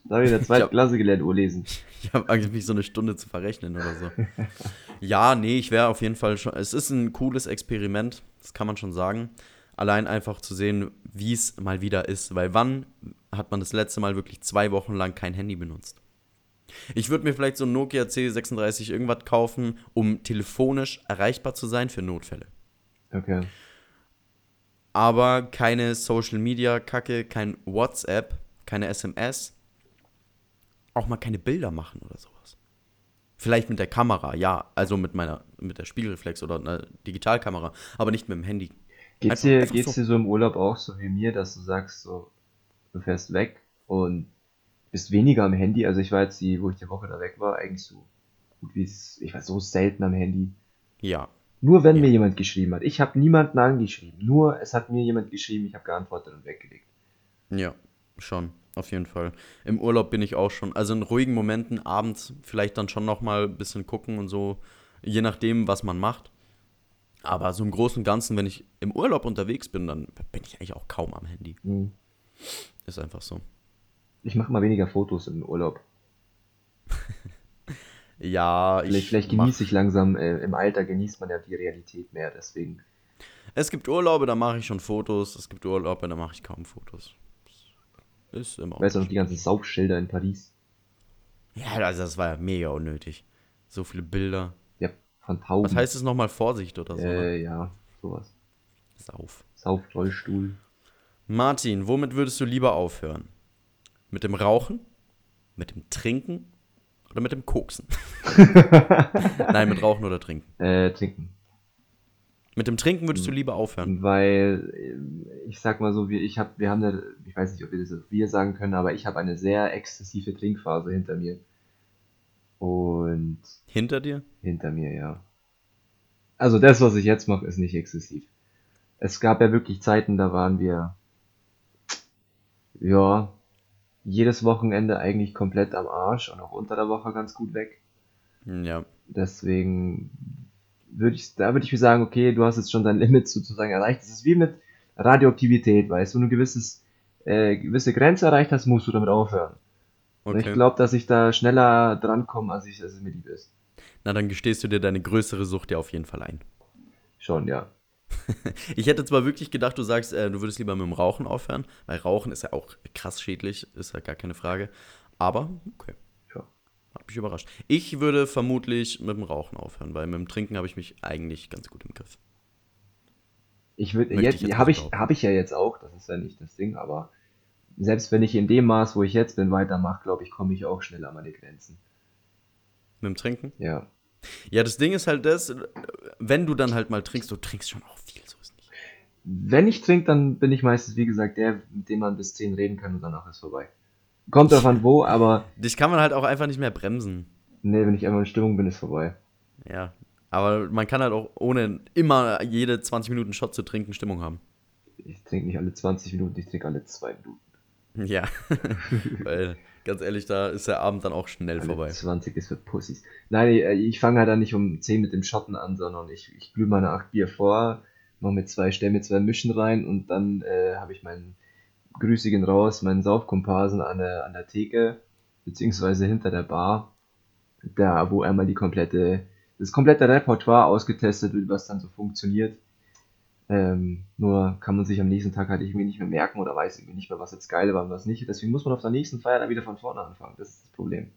Da habe ich in der zweiten. Klasse gelernt, Uhr lesen. *laughs* Ich habe eigentlich mich so eine Stunde zu verrechnen oder so. ja, nee, ich wäre auf jeden Fall schon. Es ist ein cooles Experiment, das kann man schon sagen. Allein einfach zu sehen, wie es mal wieder ist. Weil wann hat man das letzte Mal wirklich zwei Wochen lang kein Handy benutzt? Ich würde mir vielleicht so ein Nokia C36 irgendwas kaufen, um telefonisch erreichbar zu sein für Notfälle. Okay. Aber keine Social Media Kacke, kein WhatsApp, keine SMS, auch mal keine Bilder machen oder sowas. Vielleicht mit der Kamera, ja, also mit meiner mit der Spiegelreflex oder einer Digitalkamera, aber nicht mit dem Handy. Geht's dir, einfach geht's so. dir so im Urlaub auch so wie mir, dass du sagst, so, du fährst weg und bist weniger am Handy? Also ich war jetzt die, wo ich die Woche da weg war, eigentlich so gut wie ich war so selten am Handy. Ja, Nur wenn Ja. mir jemand geschrieben hat. Ich habe niemanden angeschrieben. Nur es hat mir jemand geschrieben, ich habe geantwortet und weggelegt. ja, schon, auf jeden Fall. Im Urlaub bin ich auch schon, also in ruhigen Momenten abends vielleicht dann schon noch mal ein bisschen gucken und so, je nachdem, was man macht. Aber so im Großen und Ganzen, wenn ich im Urlaub unterwegs bin, dann bin ich eigentlich auch kaum am Handy. Hm. Ist einfach so. Ich mache mal weniger Fotos im Urlaub. *laughs* Ja, Vielleicht, ich vielleicht genieße ich langsam, äh, im Alter genießt man ja die Realität mehr, deswegen. Es gibt Urlaube, da mache ich schon Fotos. Es gibt Urlaube, da mache ich kaum Fotos. Ist immer. Weißt du noch die ganzen Saufschilder in Paris? Ja, also das war ja mega unnötig. So viele Bilder. Ja, von Tauben. Was heißt es nochmal Vorsicht oder so? ne? Äh, ja, sowas. Sauf. Saufrollstuhl. Martin, womit würdest du lieber aufhören? Mit dem Rauchen? Mit dem Trinken? Oder mit dem Koksen? *laughs* Nein, mit Rauchen oder Trinken. Äh, trinken. Mit dem Trinken würdest du lieber aufhören. Weil, äh, ich sag mal so, wir, ich hab, wir haben eine, ich weiß nicht, ob wir das wir sagen können, aber ich habe eine sehr exzessive Trinkphase hinter mir. Und Hinter dir? hinter mir, ja. Also das, was ich jetzt mache, ist nicht exzessiv. Es gab ja wirklich Zeiten, da waren wir, ja, jedes Wochenende eigentlich komplett am Arsch und auch unter der Woche ganz gut weg. Ja. Deswegen würde ich, da würde ich mir sagen, okay, du hast jetzt schon dein *laughs* Limit sozusagen erreicht. Das ist wie mit Radioaktivität, weißt du, wenn du gewisses, äh, gewisse Grenze erreicht hast, musst du damit aufhören. Und Okay. ich glaube, dass ich da schneller drankomme, als ich, als es mir lieb ist. Na, dann gestehst du dir deine größere Sucht ja auf jeden Fall ein. Schon, ja. Ich hätte zwar wirklich gedacht, du sagst, äh, du würdest lieber mit dem Rauchen aufhören, weil Rauchen ist ja auch krass schädlich, ist ja gar keine Frage. Aber, okay. Ja. Hat mich überrascht. Ich würde vermutlich mit dem Rauchen aufhören, weil mit dem Trinken habe ich mich eigentlich ganz gut im Griff. Ich würde jetzt, jetzt habe ich, habe ich ja jetzt auch, das ist ja nicht das Ding, aber selbst wenn ich in dem Maß, wo ich jetzt bin, weitermache, glaube ich, komme ich auch schnell an meine Grenzen. Mit dem Trinken? Ja. Ja, das Ding ist halt das, wenn du dann halt mal trinkst, du trinkst schon auch viel, so ist nicht. Wenn ich trinke, dann bin ich meistens, wie gesagt, der, mit dem man bis 10 reden kann und danach ist vorbei. Kommt drauf an wo, aber Dich kann man halt auch einfach nicht mehr bremsen. nee, wenn ich einmal in Stimmung bin, ist vorbei. Ja. Aber man kann halt auch ohne immer jede 20 Minuten Shot zu trinken Stimmung haben. Ich trinke nicht alle 20 Minuten, ich trinke alle 2 Minuten. Ja. *laughs* Weil, ganz ehrlich, da ist der Abend dann auch schnell Alle vorbei. 20 ist für Pussys. Nein, ich, ich fange halt dann nicht um 10 mit dem Schotten an, sondern ich, ich glühe meine 8 Bier vor, mache mit zwei, stell mir zwei Mischen rein und dann äh, habe ich meinen Grüßigen raus, meinen Saufkomparsen an der, an der Theke, beziehungsweise hinter der Bar, da wo einmal die komplette, das komplette Repertoire ausgetestet wird, was dann so funktioniert. Ähm, nur kann man sich am nächsten Tag halt irgendwie nicht mehr merken oder weiß irgendwie nicht mehr, was jetzt geil war und was nicht. Deswegen muss man auf der nächsten Feier dann wieder von vorne anfangen. Das ist das Problem.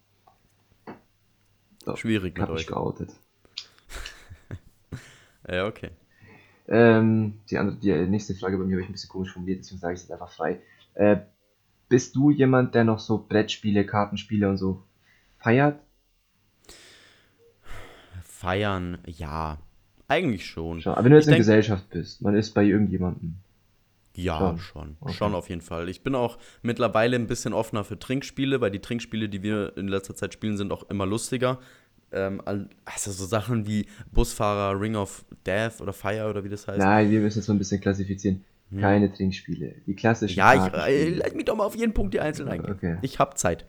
So, Schwierig ich mit hab euch. geoutet. *laughs* Ja, okay. Ähm, die, andere, die nächste Frage bei mir habe ich ein bisschen komisch formuliert, deswegen sage ich es jetzt einfach frei. Äh, bist du jemand, der noch so Brettspiele, Kartenspiele und so feiert? Feiern, ja. Eigentlich schon. Schon. Aber wenn du jetzt Ich in Gesellschaft bist, man ist bei irgendjemandem. Ja, Schon. schon. Okay. Schon auf jeden Fall. Ich bin auch mittlerweile ein bisschen offener für Trinkspiele, weil die Trinkspiele, die wir in letzter Zeit spielen, sind auch immer lustiger. Ähm, al- also so Sachen wie Busfahrer, Ring of Death oder Fire oder wie das heißt. Nein, wir müssen es so ein bisschen klassifizieren. Keine Trinkspiele. Die klassischen Ja, ich äh, leite mich doch mal auf jeden Punkt die einzeln eingehen. Okay. Ich hab Zeit.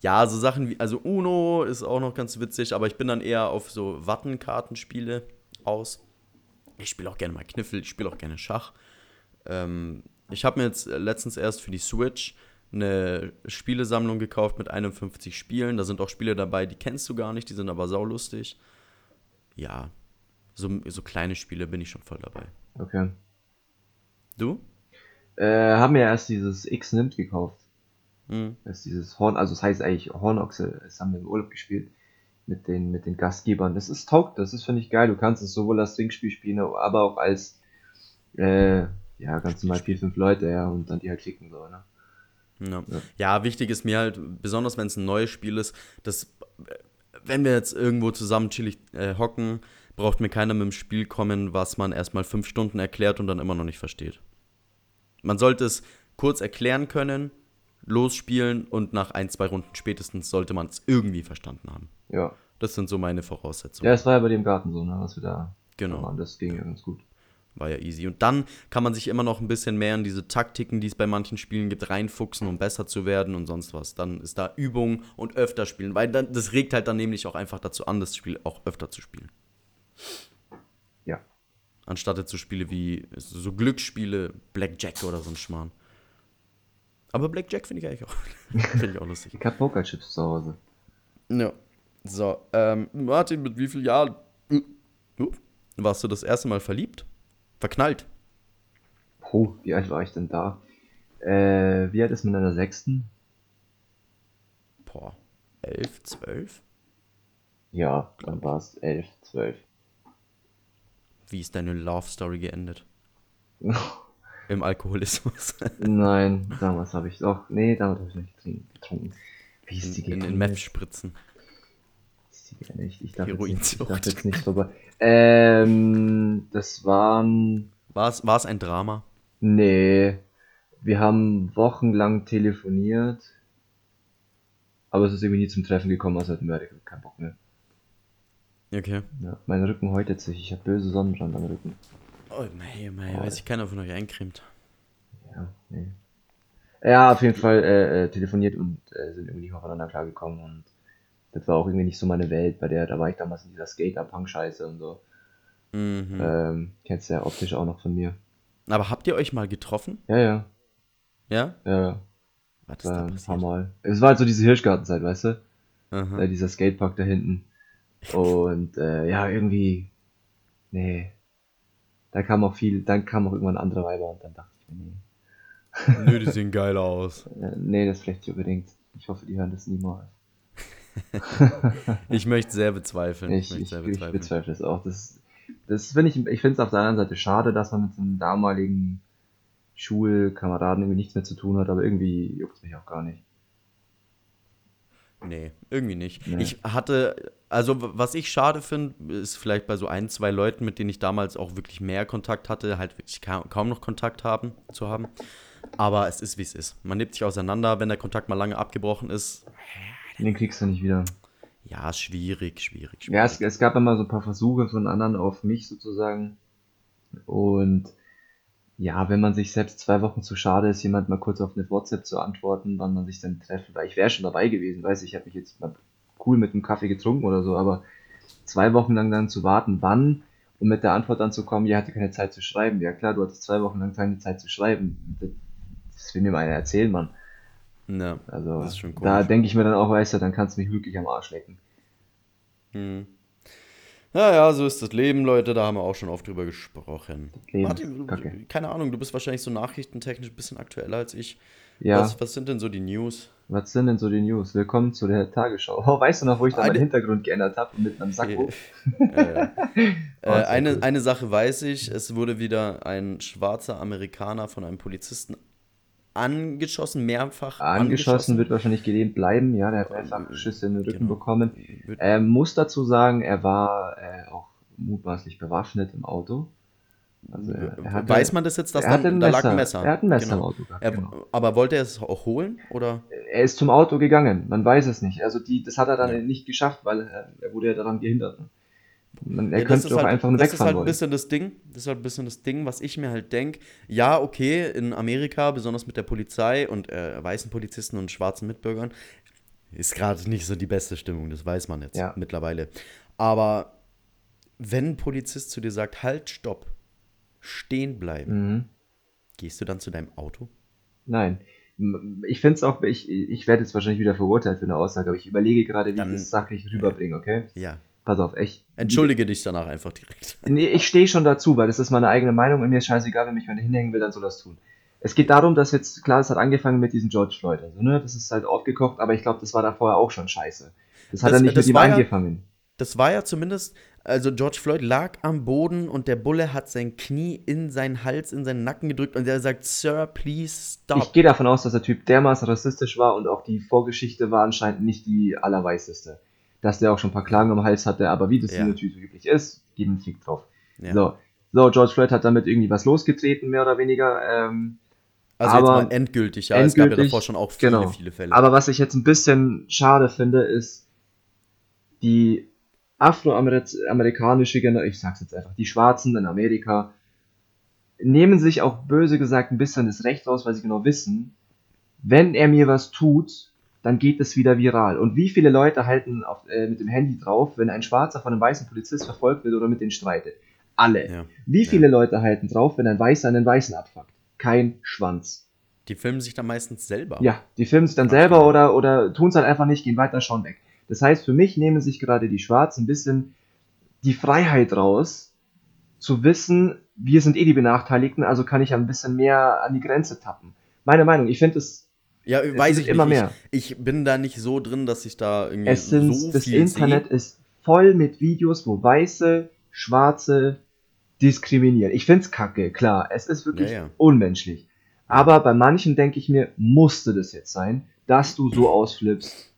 Ja, so Sachen wie, also Uno ist auch noch ganz witzig, aber ich bin dann eher auf so Wattenkartenspiele aus. Ich spiele auch gerne mal Kniffel, ich spiele auch gerne Schach. Ähm, ich habe mir jetzt letztens erst für die Switch eine Spielesammlung gekauft mit 51 Spielen. Da sind auch Spiele dabei, die kennst du gar nicht, die sind aber saulustig. Ja, so, so kleine Spiele bin ich schon voll dabei. Okay. Du? Äh, haben wir erst dieses X-Nimmt gekauft. Hm. Das ist dieses Horn, also es heißt eigentlich Hornochse, das haben wir im Urlaub gespielt. Mit den, mit den Gastgebern. Das ist taugt, das ist, finde ich, geil. Du kannst es sowohl als Trinkspiel spielen, aber auch als, äh, ja, ganz normal vier, fünf Leute, ja, und dann die halt klicken, so, ne? Ja. Ja. ja, wichtig ist mir halt, besonders wenn es ein neues Spiel ist, dass, wenn wir jetzt irgendwo zusammen chillig äh, hocken, braucht mir keiner mit dem Spiel kommen, was man erstmal fünf Stunden erklärt und dann immer noch nicht versteht. Man sollte es kurz erklären können, losspielen und nach ein, zwei Runden spätestens sollte man es irgendwie verstanden haben. Ja. Das sind so meine Voraussetzungen. Ja, das war ja bei dem Garten so, ne, was wir da Genau. waren. Das ging ja ganz gut. War ja easy. Und dann kann man sich immer noch ein bisschen mehr in diese Taktiken, die es bei manchen Spielen gibt, reinfuchsen, um besser zu werden und sonst was. Dann ist da Übung und öfter spielen, weil dann, das regt halt dann nämlich auch einfach dazu an, das Spiel auch öfter zu spielen. Ja. Anstatt jetzt so Spiele wie so Glücksspiele, Blackjack oder so ein Schmarrn. Aber Blackjack finde ich eigentlich auch, *laughs* finde ich auch lustig. Ich hab Pokerchips zu Hause. Ja. So, ähm, Martin, mit wie viel Jahren uh, uh, warst du das erste Mal verliebt? Verknallt? Oh, wie alt war ich denn da? Äh, wie alt ist man in der sechsten? Boah, elf, zwölf? Ja, dann war es elf, zwölf. Wie ist deine Love Story geendet? *laughs* Im Alkoholismus. *laughs* Nein, damals habe ich doch. Nee, damals habe ich nicht getrunken-. Wie ist die in, in, in geendet? Meth spritzen. Wie ist die geendet? Ich, ich darf jetzt nicht, ich darf jetzt nicht vorbei. Ähm, das waren. War es, war es ein Drama? Nee. Wir haben wochenlang telefoniert. Aber es ist irgendwie nie zum Treffen gekommen, also hatten wir beide keinen Bock mehr. Okay. Ja, mein Rücken häutet sich. Ich habe böse Sonnenbrand am Rücken. Oh, mei, mei, Oh. weiß ich keiner von euch eincremt. Ja, nee. Ja, auf jeden Fall äh, äh, telefoniert und äh, sind irgendwie nicht aufeinander klargekommen und das war auch irgendwie nicht so meine Welt, bei der, da war ich damals in dieser Skate-Up-Punk-Scheiße und so. Mhm. Ähm, kennst du ja optisch auch noch von mir. Aber habt ihr euch mal getroffen? Ja, ja, Ja? ja, ja. Was ist da ein paar passiert? Mal. Es war halt so diese Hirschgartenzeit, weißt du? Aha. Äh, dieser Skatepark da hinten. *laughs* Und äh, ja, irgendwie, nee. Da kam auch viel, dann kam auch irgendwann ein anderer Weiber und dann dachte ich mir, nee. Nö, die sehen geil aus. *laughs* Äh, nee, das vielleicht nicht unbedingt. Ich hoffe, die hören das niemals. Ich möchte sehr bezweifeln. Ich, möchte ich, sehr ich bezweifeln. bezweifle es auch. Das, das finde ich, ich finde es auf der anderen Seite schade, dass man mit einem damaligen Schulkameraden irgendwie nichts mehr zu tun hat, aber irgendwie juckt es mich auch gar nicht. Nee, irgendwie nicht. Nee. Ich hatte, also was ich schade finde, ist vielleicht bei so ein, zwei Leuten, mit denen ich damals auch wirklich mehr Kontakt hatte, halt wirklich ka kaum noch Kontakt haben, zu haben. Aber es ist, wie es ist. Man lebt sich auseinander, wenn der Kontakt mal lange abgebrochen ist. Den kriegst du nicht wieder. Ja, schwierig, schwierig, schwierig. Ja, es, es gab immer so ein paar Versuche von anderen auf mich sozusagen. Und ja, wenn man sich selbst zwei Wochen zu schade ist, jemand mal kurz auf eine WhatsApp zu antworten, wann man sich dann treffen, weil ich wäre schon dabei gewesen, weiß ich, ich habe mich jetzt mal cool mit einem Kaffee getrunken oder so, aber zwei Wochen lang dann zu warten, wann, um mit der Antwort dann zu kommen, ja, hatte keine Zeit zu schreiben. Ja klar, du hattest zwei Wochen lang keine Zeit zu schreiben. Das, das will mir mal einer erzählen, Mann. Ja. Also Das ist schon da komisch. denke ich mir dann auch, weißt du, dann kannst du mich wirklich am Arsch lecken. Hm. Ja, ja, so ist das Leben, Leute. Da haben wir auch schon oft drüber gesprochen. Leben Martin, Kacke. keine Ahnung, du bist wahrscheinlich so nachrichtentechnisch ein bisschen aktueller als ich. Ja. Was, was sind denn so die News? Was sind denn so die News? Willkommen zu der Tagesschau. Oh, weißt du noch, wo ich da Eine- meinen Hintergrund geändert habe mit einem Sakko? *laughs* äh, äh, sehr eine, eine Sache weiß ich, es wurde wieder ein schwarzer Amerikaner von einem Polizisten angeschossen, mehrfach angeschossen. wird wahrscheinlich gelähmt bleiben, ja, der hat mehrfach Schüsse in den Rücken Genau. bekommen. Ähm, muss dazu sagen, er war äh, auch mutmaßlich bewaffnet im Auto. Also er, er Weiß man das jetzt, dass er hatte da, Messer. lag ein Messer? Er hat ein Messer im Genau. Auto gehabt, Er, genau. Aber wollte er es auch holen? Oder? Er ist zum Auto gegangen, man weiß es nicht. Also die, das hat er dann Ja. nicht geschafft, weil er, er wurde ja daran gehindert. Man, er Ja, das könnte ist doch halt, einfach nur Das ist wegfahren halt ein wollen. bisschen das Ding, das ist halt ein bisschen das Ding, was ich mir halt denke. Ja, okay, in Amerika, besonders mit der Polizei und äh, weißen Polizisten und schwarzen Mitbürgern, ist gerade nicht so die beste Stimmung, das weiß man jetzt Ja. mittlerweile. Aber wenn ein Polizist zu dir sagt, halt, stopp, stehen bleiben, Mhm. gehst du dann zu deinem Auto? Nein. Ich finde es auch, ich, ich werde jetzt wahrscheinlich wieder verurteilt für eine Aussage, aber ich überlege gerade, wie Dann- ich das sachlich rüberbringe, okay? Ja. Pass auf, echt. Entschuldige dich danach einfach direkt. *laughs* Nee, ich stehe schon dazu, weil das ist meine eigene Meinung und mir ist scheißegal, wenn mich jemand hinhängen will, dann soll das tun. Es geht darum, dass jetzt, klar, es hat angefangen mit diesem George Floyd, also, ne, das ist halt aufgekocht, aber ich glaube, das war da vorher auch schon scheiße. Das hat Das- er nicht mit ihm war ja- angefangen. Das war ja zumindest, also George Floyd lag am Boden und der Bulle hat sein Knie in seinen Hals, in seinen Nacken gedrückt und der sagt, Sir, please stop. Ich gehe davon aus, dass der Typ dermaßen rassistisch war und auch die Vorgeschichte war anscheinend nicht die allerweißeste. Dass der auch schon ein paar Klagen am Hals hatte, aber wie das Ja. natürlich so üblich ist, geben einen Fick drauf. Ja. So. so, George Floyd hat damit irgendwie was losgetreten, mehr oder weniger. Ähm, also aber- jetzt mal endgültig, ja. es gab ja endgültig, davor schon auch viele, genau. viele Fälle. Aber was ich jetzt ein bisschen schade finde, ist die afroamerikanische Generation, ich sag's jetzt einfach, die Schwarzen in Amerika nehmen sich auch böse gesagt ein bisschen das Recht raus, weil sie genau wissen, wenn er mir was tut, dann geht es wieder viral. Und wie viele Leute halten auf, äh, mit dem Handy drauf, wenn ein Schwarzer von einem weißen Polizist verfolgt wird oder mit denen streitet? Alle. ja. Wie viele Leute halten drauf, wenn ein Weißer einen Weißen abfuckt? Kein Schwanz. Die filmen sich dann meistens selber. Ja, die filmen es dann Ach, selber ja. oder, oder tun es halt einfach nicht, gehen weiter, schauen weg. Das heißt, für mich nehmen sich gerade die Schwarzen ein bisschen die Freiheit raus, zu wissen, wir sind eh die Benachteiligten, also kann ich ein bisschen mehr an die Grenze tappen. Meine Meinung, ich finde es, Ja, weiß ich immer nicht. mehr. Ich, ich bin da nicht so drin, dass ich da irgendwie es sind, so das viel Internet sehe. ist voll mit Videos, wo Weiße, Schwarze diskriminieren. Ich finde es kacke, klar, es ist wirklich Ja, ja. unmenschlich. Aber bei manchen denke ich mir, musste das jetzt sein, dass du so ausflippst.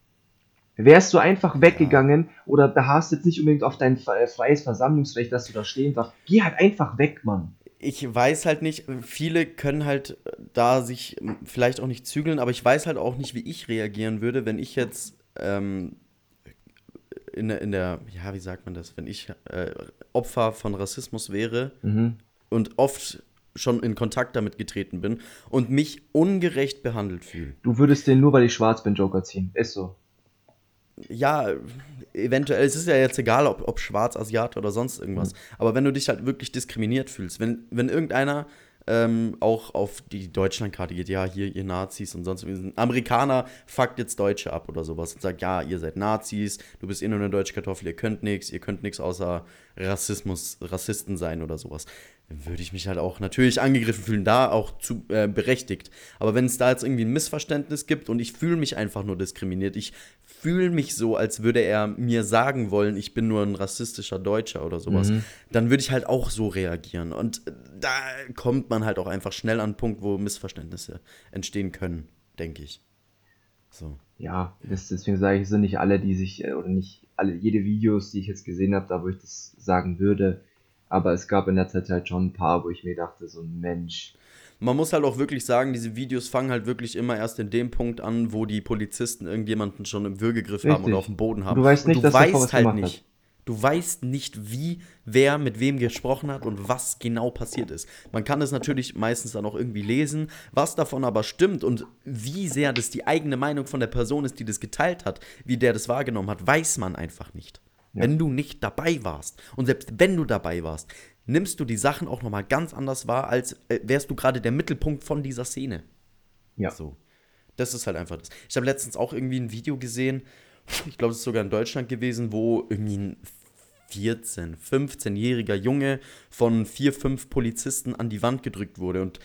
Wärst du einfach weggegangen oder beharrst jetzt nicht unbedingt auf dein fre- freies Versammlungsrecht, dass du da stehen darfst, geh halt einfach weg, Mann. Ich weiß halt nicht, viele können halt da sich vielleicht auch nicht zügeln, aber ich weiß halt auch nicht, wie ich reagieren würde, wenn ich jetzt ähm, in, der, in der, ja, wie sagt man das, wenn ich äh, Opfer von Rassismus wäre Mhm. und oft schon in Kontakt damit getreten bin und mich ungerecht behandelt fühle. Du würdest den nur, weil ich schwarz bin, Joker ziehen. Ist so. Ja, eventuell, es ist ja jetzt egal, ob, ob schwarz, Asiate oder sonst irgendwas. Aber wenn du dich halt wirklich diskriminiert fühlst, wenn, wenn irgendeiner ähm, auch auf die Deutschlandkarte geht, ja, hier, ihr Nazis und sonst ein Amerikaner fuckt jetzt Deutsche ab oder sowas und sagt, ja, ihr seid Nazis, du bist eh nur eine deutsche Kartoffel, ihr könnt nichts, ihr könnt nichts außer Rassismus, Rassisten sein oder sowas. Dann würde ich mich halt auch natürlich angegriffen fühlen, da auch zu äh, berechtigt. Aber wenn es da jetzt irgendwie ein Missverständnis gibt und ich fühle mich einfach nur diskriminiert, ich fühle mich so, als würde er mir sagen wollen, ich bin nur ein rassistischer Deutscher oder sowas, Mhm. dann würde ich halt auch so reagieren. Und äh, da kommt man halt auch einfach schnell an einen Punkt, wo Missverständnisse entstehen können, denke ich. So. Ja, deswegen sage ich, es sind nicht alle, die sich, äh, oder nicht alle, jede Videos, die ich jetzt gesehen habe, da wo ich das sagen würde. Aber es gab in letzter Zeit schon ein paar, wo ich mir dachte, so Mensch, Man muss halt auch wirklich sagen, diese Videos fangen halt wirklich immer erst in dem Punkt an, wo die Polizisten irgendjemanden schon im Würgegriff haben Richtig. oder auf dem Boden haben. Du weißt nicht, Und du dass der weißt was halt gemacht nicht. Du weißt nicht, wie, wer mit wem gesprochen hat und was genau passiert ist. Man kann es natürlich meistens dann auch irgendwie lesen, was davon aber stimmt und wie sehr das die eigene Meinung von der Person ist, die das geteilt hat, wie der das wahrgenommen hat, weiß man einfach nicht. Ja. Wenn du nicht dabei warst und selbst wenn du dabei warst, nimmst du die Sachen auch nochmal ganz anders wahr, als äh, wärst du gerade der Mittelpunkt von dieser Szene. ja. So. Das ist halt einfach das. Ich habe letztens auch irgendwie ein Video gesehen, ich glaube, es ist sogar in Deutschland gewesen, wo irgendwie ein 14-, 15-jähriger Junge von vier, fünf Polizisten an die Wand gedrückt wurde und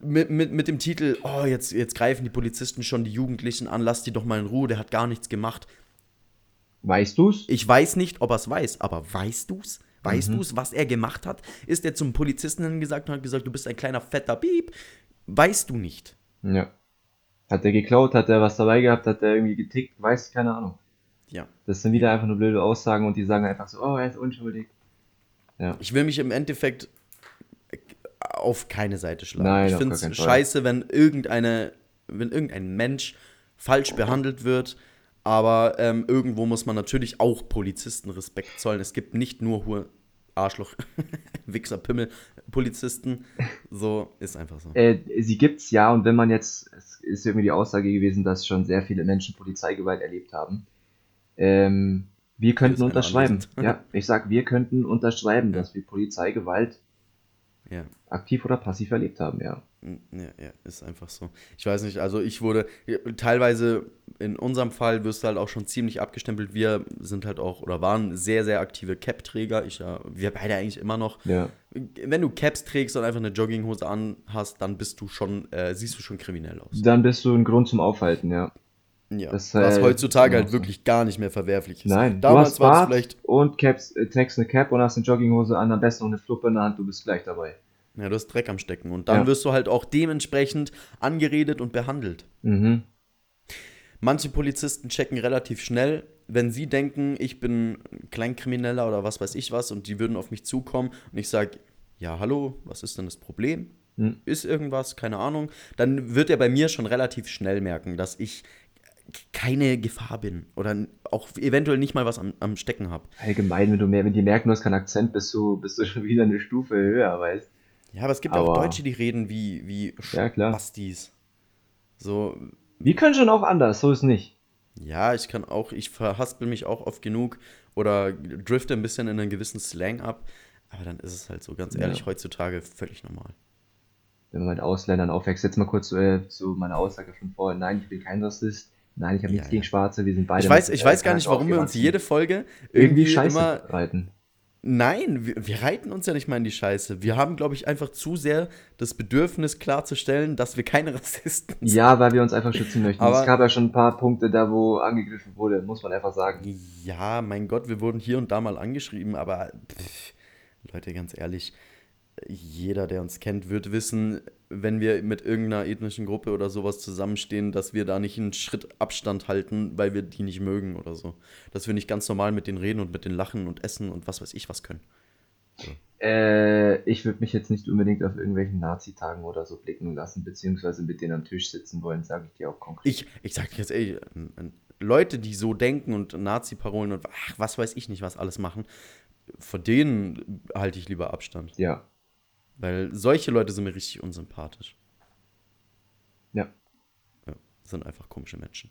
mit, mit, mit dem Titel, oh, jetzt, jetzt greifen die Polizisten schon die Jugendlichen an, lass die doch mal in Ruhe, der hat gar nichts gemacht. Weißt du's? Ich weiß nicht, ob er es weiß, aber weißt du's? Weißt Mhm. du's, was er gemacht hat? Ist er zum Polizisten hingesagt und hat gesagt, du bist ein kleiner fetter Piep? Weißt du nicht. Ja. Hat der geklaut, hat er was dabei gehabt, hat er irgendwie getickt, weiß keine Ahnung. Ja. Das sind wieder einfach nur blöde Aussagen und die sagen einfach so, oh, er ist unschuldig. Ja. Ich will mich im Endeffekt auf keine Seite schlagen. Nein, ich finde es scheiße, wenn irgendeine, wenn irgendein Mensch falsch behandelt wird. Aber ähm, irgendwo muss man natürlich auch Polizisten Respekt zollen. Es gibt nicht nur Hure, Arschloch, *laughs* Wichser, Pimmel, Polizisten. So ist einfach so. Äh, sie gibt's ja und wenn man jetzt, es ist irgendwie die Aussage gewesen, dass schon sehr viele Menschen Polizeigewalt erlebt haben. Ähm, wir könnten unterschreiben. Ja, ich sag, wir könnten unterschreiben, dass wir Polizeigewalt Ja. aktiv oder passiv erlebt haben, ja. Ja, ja, ist einfach so. Ich weiß nicht, also ich wurde teilweise in unserem Fall wirst du halt auch schon ziemlich abgestempelt. Wir sind halt auch oder waren sehr, sehr aktive Cap-Träger. Ich ja, wir beide eigentlich immer noch. Ja. Wenn du Caps trägst und einfach eine Jogginghose an hast, dann bist du schon, äh, siehst du schon kriminell aus. Dann bist du ein Grund zum Aufhalten, ja. Ja. Das, was äh, heutzutage genau halt wirklich gar nicht mehr verwerflich ist. Nein, Damals du war hast es vielleicht, und Caps, äh, trägst eine Cap und hast eine Jogginghose an, am besten noch eine Fluppe in der Hand, du bist gleich dabei. Ja, du hast Dreck am Stecken und dann Ja. wirst du halt auch dementsprechend angeredet und behandelt. Mhm. Manche Polizisten checken relativ schnell, wenn sie denken, ich bin ein Kleinkrimineller oder was weiß ich was und die würden auf mich zukommen und ich sage, ja, hallo, was ist denn das Problem? Hm. Ist irgendwas, keine Ahnung, dann wird er bei mir schon relativ schnell merken, dass ich keine Gefahr bin oder auch eventuell nicht mal was am, am Stecken habe. Allgemein, wenn du mehr, wenn die merken, du hast keinen Akzent, bist du, bist du schon wieder eine Stufe höher, weißt Ja, aber es gibt ja auch Aber- Deutsche, die reden wie, wie Ja. Spastis. So, Wir können schon auch anders, so ist nicht. Ja, ich kann auch, ich verhaspel mich auch oft genug oder drifte ein bisschen in einen gewissen Slang ab. Aber dann ist es halt so, ganz ehrlich, Ja. heutzutage völlig normal. Wenn man mit Ausländern aufwächst, jetzt mal kurz äh, zu meiner Aussage von vorhin. Nein, ich bin kein Rassist. Nein, ich habe Ja, nichts ja. gegen Schwarze, wir sind beide. Ich weiß, mit, ich äh, weiß gar Kant nicht, warum wir uns jede Folge irgendwie irgendwie Scheiße immer. reiten. Nein, wir, wir reiten uns ja nicht mal in die Scheiße. Wir haben, glaube ich, einfach zu sehr das Bedürfnis klarzustellen, dass wir keine *laughs* Rassisten sind. Ja, weil wir uns einfach schützen möchten. Aber- es gab ja schon ein paar Punkte da, wo angegriffen wurde, muss man einfach sagen. Ja, mein Gott, wir wurden hier und da mal angeschrieben, aber pff, Leute, ganz ehrlich, jeder, der uns kennt, wird wissen, wenn wir mit irgendeiner ethnischen Gruppe oder sowas zusammenstehen, dass wir da nicht einen Schritt Abstand halten, weil wir die nicht mögen oder so. Dass wir nicht ganz normal mit denen reden und mit denen lachen und essen und was weiß ich was können. Äh, ich würde mich jetzt nicht unbedingt auf irgendwelchen Nazi-Tagen oder so blicken lassen, beziehungsweise mit denen am Tisch sitzen wollen, sage ich dir auch konkret. Ich, ich sag dir jetzt, n- Leute, die so denken und Nazi-Parolen und ach, was weiß ich nicht, was alles machen, von denen halte ich lieber Abstand. Ja, Weil solche Leute sind mir richtig unsympathisch. ja. Ja, sind einfach komische Menschen.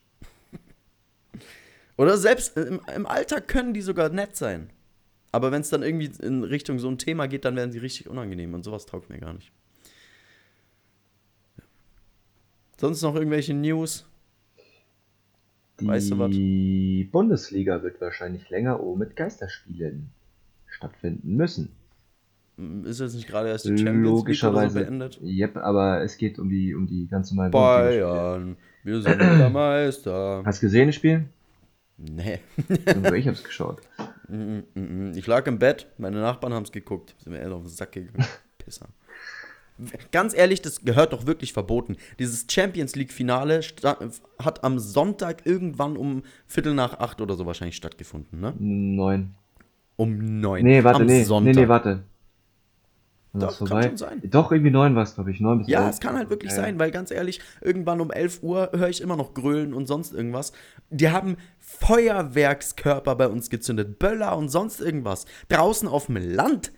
Oder selbst im, im Alltag können die sogar nett sein. Aber wenn es dann irgendwie in Richtung so ein Thema geht, dann werden sie richtig unangenehm und sowas taugt mir gar nicht. Ja. Sonst noch irgendwelche News? Weißt du was? Die Bundesliga wird wahrscheinlich länger ohne mit Geisterspielen stattfinden müssen. Ist jetzt nicht gerade erst die Champions League oder so Logischerweise. beendet? Yep, aber es geht um die, um die ganz normalen. Bayern, wir sind der *clears throat* Meister. Hast du gesehen das Spiel? Nee. Also ich hab's geschaut. Mm, mm, mm. Ich lag im Bett, meine Nachbarn haben es geguckt. Sind mir eher auf den Sack gegangen. *laughs* Pisser. Ganz ehrlich, das gehört doch wirklich verboten. Dieses Champions League-Finale hat am Sonntag irgendwann um Viertel nach acht oder so wahrscheinlich stattgefunden, ne? Neun. Um neun. Nee, warte, am nee, Sonntag. nee, nee, warte. Doch, das kann schon sein. Doch, irgendwie neun war es, glaube ich. Neun bis Ja, elf. es kann halt wirklich Ja, sein, weil ganz ehrlich, irgendwann um 11 Uhr höre ich immer noch Grölen und sonst irgendwas. Die haben Feuerwerkskörper bei uns gezündet, Böller und sonst irgendwas. Draußen auf dem Land.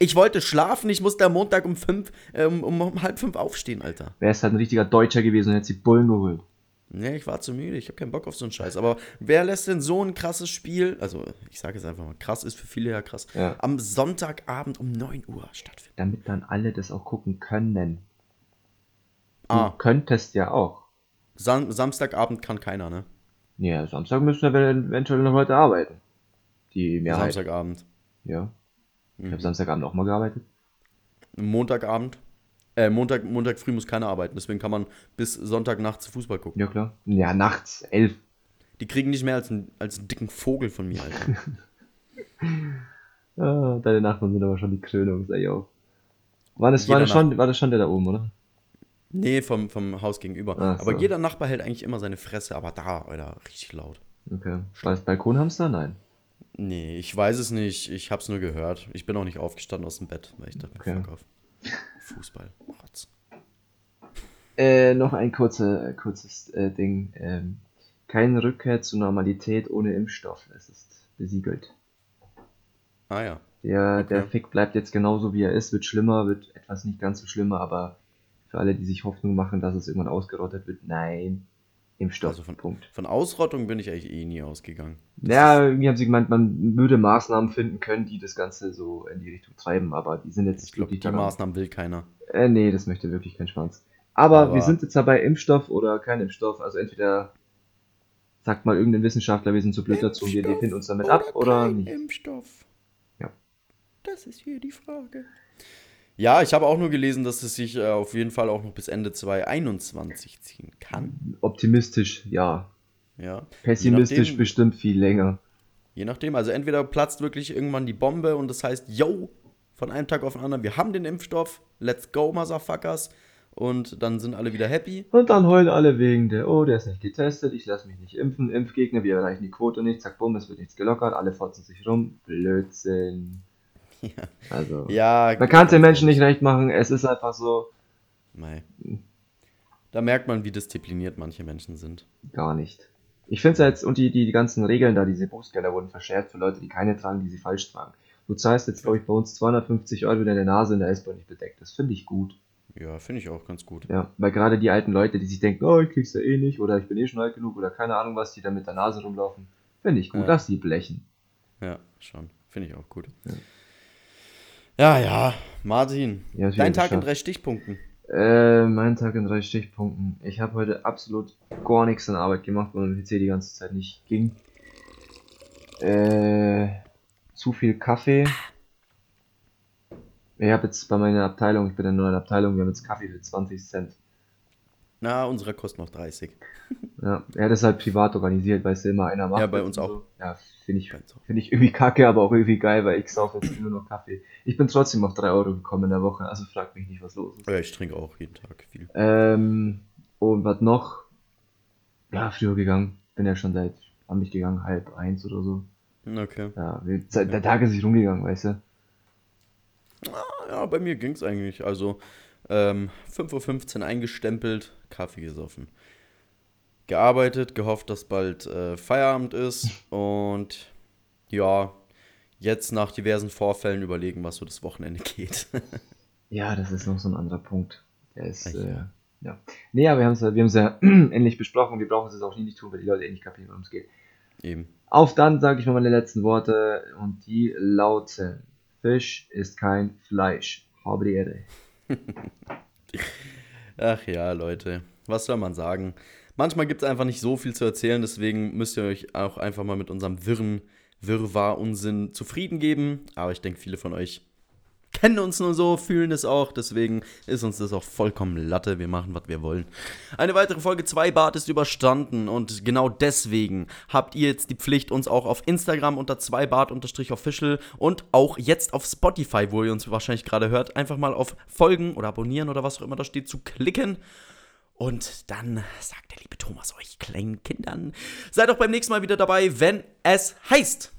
Ich wollte schlafen, ich musste am Montag um, fünf, ähm, um, um halb fünf aufstehen, Alter. Wer ist halt ein richtiger Deutscher gewesen und hätte die Bullen geholt. Nee, ich war zu müde, ich habe keinen Bock auf so einen Scheiß. Aber wer lässt denn so ein krasses Spiel, also ich sage es einfach mal, krass ist für viele ja krass, Ja. am Sonntagabend um 9 Uhr stattfinden? Damit dann alle das auch gucken können. Du Ah, könntest ja auch. Sam Samstagabend kann keiner, ne? Ja, Samstag müssen wir eventuell noch Leute arbeiten. Die Mehrheit. Samstagabend. Ja. Ich Mhm. habe Samstagabend auch mal gearbeitet. Montagabend. Äh, Montag, Montag früh muss keiner arbeiten, deswegen kann man bis Sonntagnacht zu Fußball gucken. Ja, klar. Ja, nachts, elf. Die kriegen nicht mehr als, einen- als einen dicken Vogel von mir, Alter. *laughs* Ah, deine Nachbarn sind aber schon die Krönung, sag ich auch. War das, war, das schon, war das schon der da oben, oder? Nee, vom, vom Haus gegenüber. Ach Aber so. jeder Nachbar hält eigentlich immer seine Fresse, aber da, Alter, richtig laut. Okay. War das Balkonhamster? Nein. Nee, ich weiß es nicht. Ich hab's nur gehört. Ich bin auch nicht aufgestanden aus dem Bett, weil ich dachte, Okay. fuck off. Fußball. Rotz. Äh, noch ein kurzer, äh, kurzes äh, Ding. Ähm, keine Rückkehr zur Normalität ohne Impfstoff. Es ist besiegelt. Ah ja. Der, Okay. der Fick bleibt jetzt genauso wie er ist, wird schlimmer, wird etwas nicht ganz so schlimmer, aber für alle, die sich Hoffnung machen, dass es irgendwann ausgerottet wird, nein. Impfstoff. Also von- Punkt. Von Ausrottung bin ich eigentlich eh nie ausgegangen. Ja, irgendwie haben sie gemeint, man würde Maßnahmen finden können, die das Ganze so in die Richtung treiben, aber die sind jetzt Ich glaube, die daran. Maßnahmen will keiner. Äh, nee, das möchte wirklich kein Schwanz. Aber, Aber- wir sind jetzt dabei Impfstoff oder kein Impfstoff. Also entweder sagt mal irgendein Wissenschaftler, wir sind zu blöd dazu und wir finden uns damit ab oder kein nicht. Impfstoff? Ja. Das ist hier die Frage. Ja, ich habe auch nur gelesen, dass es sich äh, auf jeden Fall auch noch bis Ende 2021 ziehen kann. Optimistisch, ja. Ja. Pessimistisch nachdem- bestimmt viel länger. Je nachdem, also entweder platzt wirklich irgendwann die Bombe und das heißt, yo, von einem Tag auf den anderen, wir haben den Impfstoff, let's go, Motherfuckers. Und dann sind alle wieder happy. Und dann heulen alle wegen der, oh, der ist nicht getestet, ich lasse mich nicht impfen, Impfgegner, wir erreichen die Quote nicht, zack, bumm, es wird nichts gelockert, alle fotzen sich rum. Blödsinn. *laughs* Ja. Also, Ja, man kann es den Menschen nicht recht machen, es ist einfach so, Mei. Da merkt man, wie diszipliniert manche Menschen sind. gar nicht. Ich finde es ja jetzt, und die, die, die ganzen Regeln da, diese Bußgelder wurden verschärft für Leute, die keine tragen, die sie falsch tragen. Du zahlst jetzt, glaube ich, bei uns 250 Euro, wenn deine Nase in der S-Bahn nicht bedeckt ist. Finde ich gut. Ja, finde ich auch ganz gut. Ja, weil gerade die alten Leute, die sich denken, oh, ich krieg's ja eh nicht, oder ich bin eh schon alt genug, oder keine Ahnung was, die da mit der Nase rumlaufen, finde ich gut, Ja. lass die blechen. Ja, schon. Finde ich auch gut. Ja. Ja, ja, Martin. Ja, dein Tag in drei Stichpunkten. Äh, mein Tag in drei Stichpunkten. Ich habe heute absolut gar nichts an Arbeit gemacht, weil mein PC die ganze Zeit nicht ging. Äh, zu viel Kaffee. Ich habe jetzt bei meiner Abteilung, ich bin in einer neuen Abteilung, wir haben jetzt Kaffee für 20 Cent. Na, unsere kostet noch 30. Ja, er hat das halt privat organisiert, weil es immer einer macht. Ja, bei uns so. auch. Ja, finde ich, finde ich irgendwie kacke, aber auch irgendwie geil, weil ich saufe jetzt nur noch Kaffee. Ich bin trotzdem auf 3 Euro gekommen in der Woche, also frag mich nicht, was los ist. Ja, ich trinke auch jeden Tag viel. Ähm, und was noch? Ja, früher gegangen. Bin ja schon seit, wann bin ich gegangen? Halb eins oder so. Okay. Ja, seit der Tag ist nicht rumgegangen, weißt du? Ja, bei mir ging es eigentlich. Also ähm, 5.15 Uhr eingestempelt, Kaffee gesoffen. Gearbeitet, gehofft, dass bald äh, Feierabend ist. Und ja, jetzt nach diversen Vorfällen überlegen, was so das Wochenende geht. *laughs* Ja, das ist noch so ein anderer Punkt. Der ist, Echt, äh, ja. Nee, aber wir haben es wir haben's ja *clears throat* endlich besprochen. Wir brauchen es jetzt auch nie nicht tun, weil die Leute eh nicht kapieren, worum es geht. Eben. Auf dann sage ich mal meine letzten Worte und die lauten: Fisch ist kein Fleisch. Habe die Ehre. *laughs* Ach ja, Leute, was soll man sagen? Manchmal gibt es einfach nicht so viel zu erzählen, deswegen müsst ihr euch auch einfach mal mit unserem wirren Wirrwarr Unsinn zufrieden geben. Aber ich denke, viele von euch kennen uns nur so, fühlen es auch, deswegen ist uns das auch vollkommen Latte. Wir machen, was wir wollen. Eine weitere Folge 2 Bart ist überstanden und genau deswegen habt ihr jetzt die Pflicht, uns auch auf Instagram unter 2bart-official und auch jetzt auf Spotify, wo ihr uns wahrscheinlich gerade hört, einfach mal auf Folgen oder Abonnieren oder was auch immer da steht, zu klicken. Und dann sagt der liebe Thomas euch kleinen Kindern, seid auch beim nächsten Mal wieder dabei, wenn es heißt.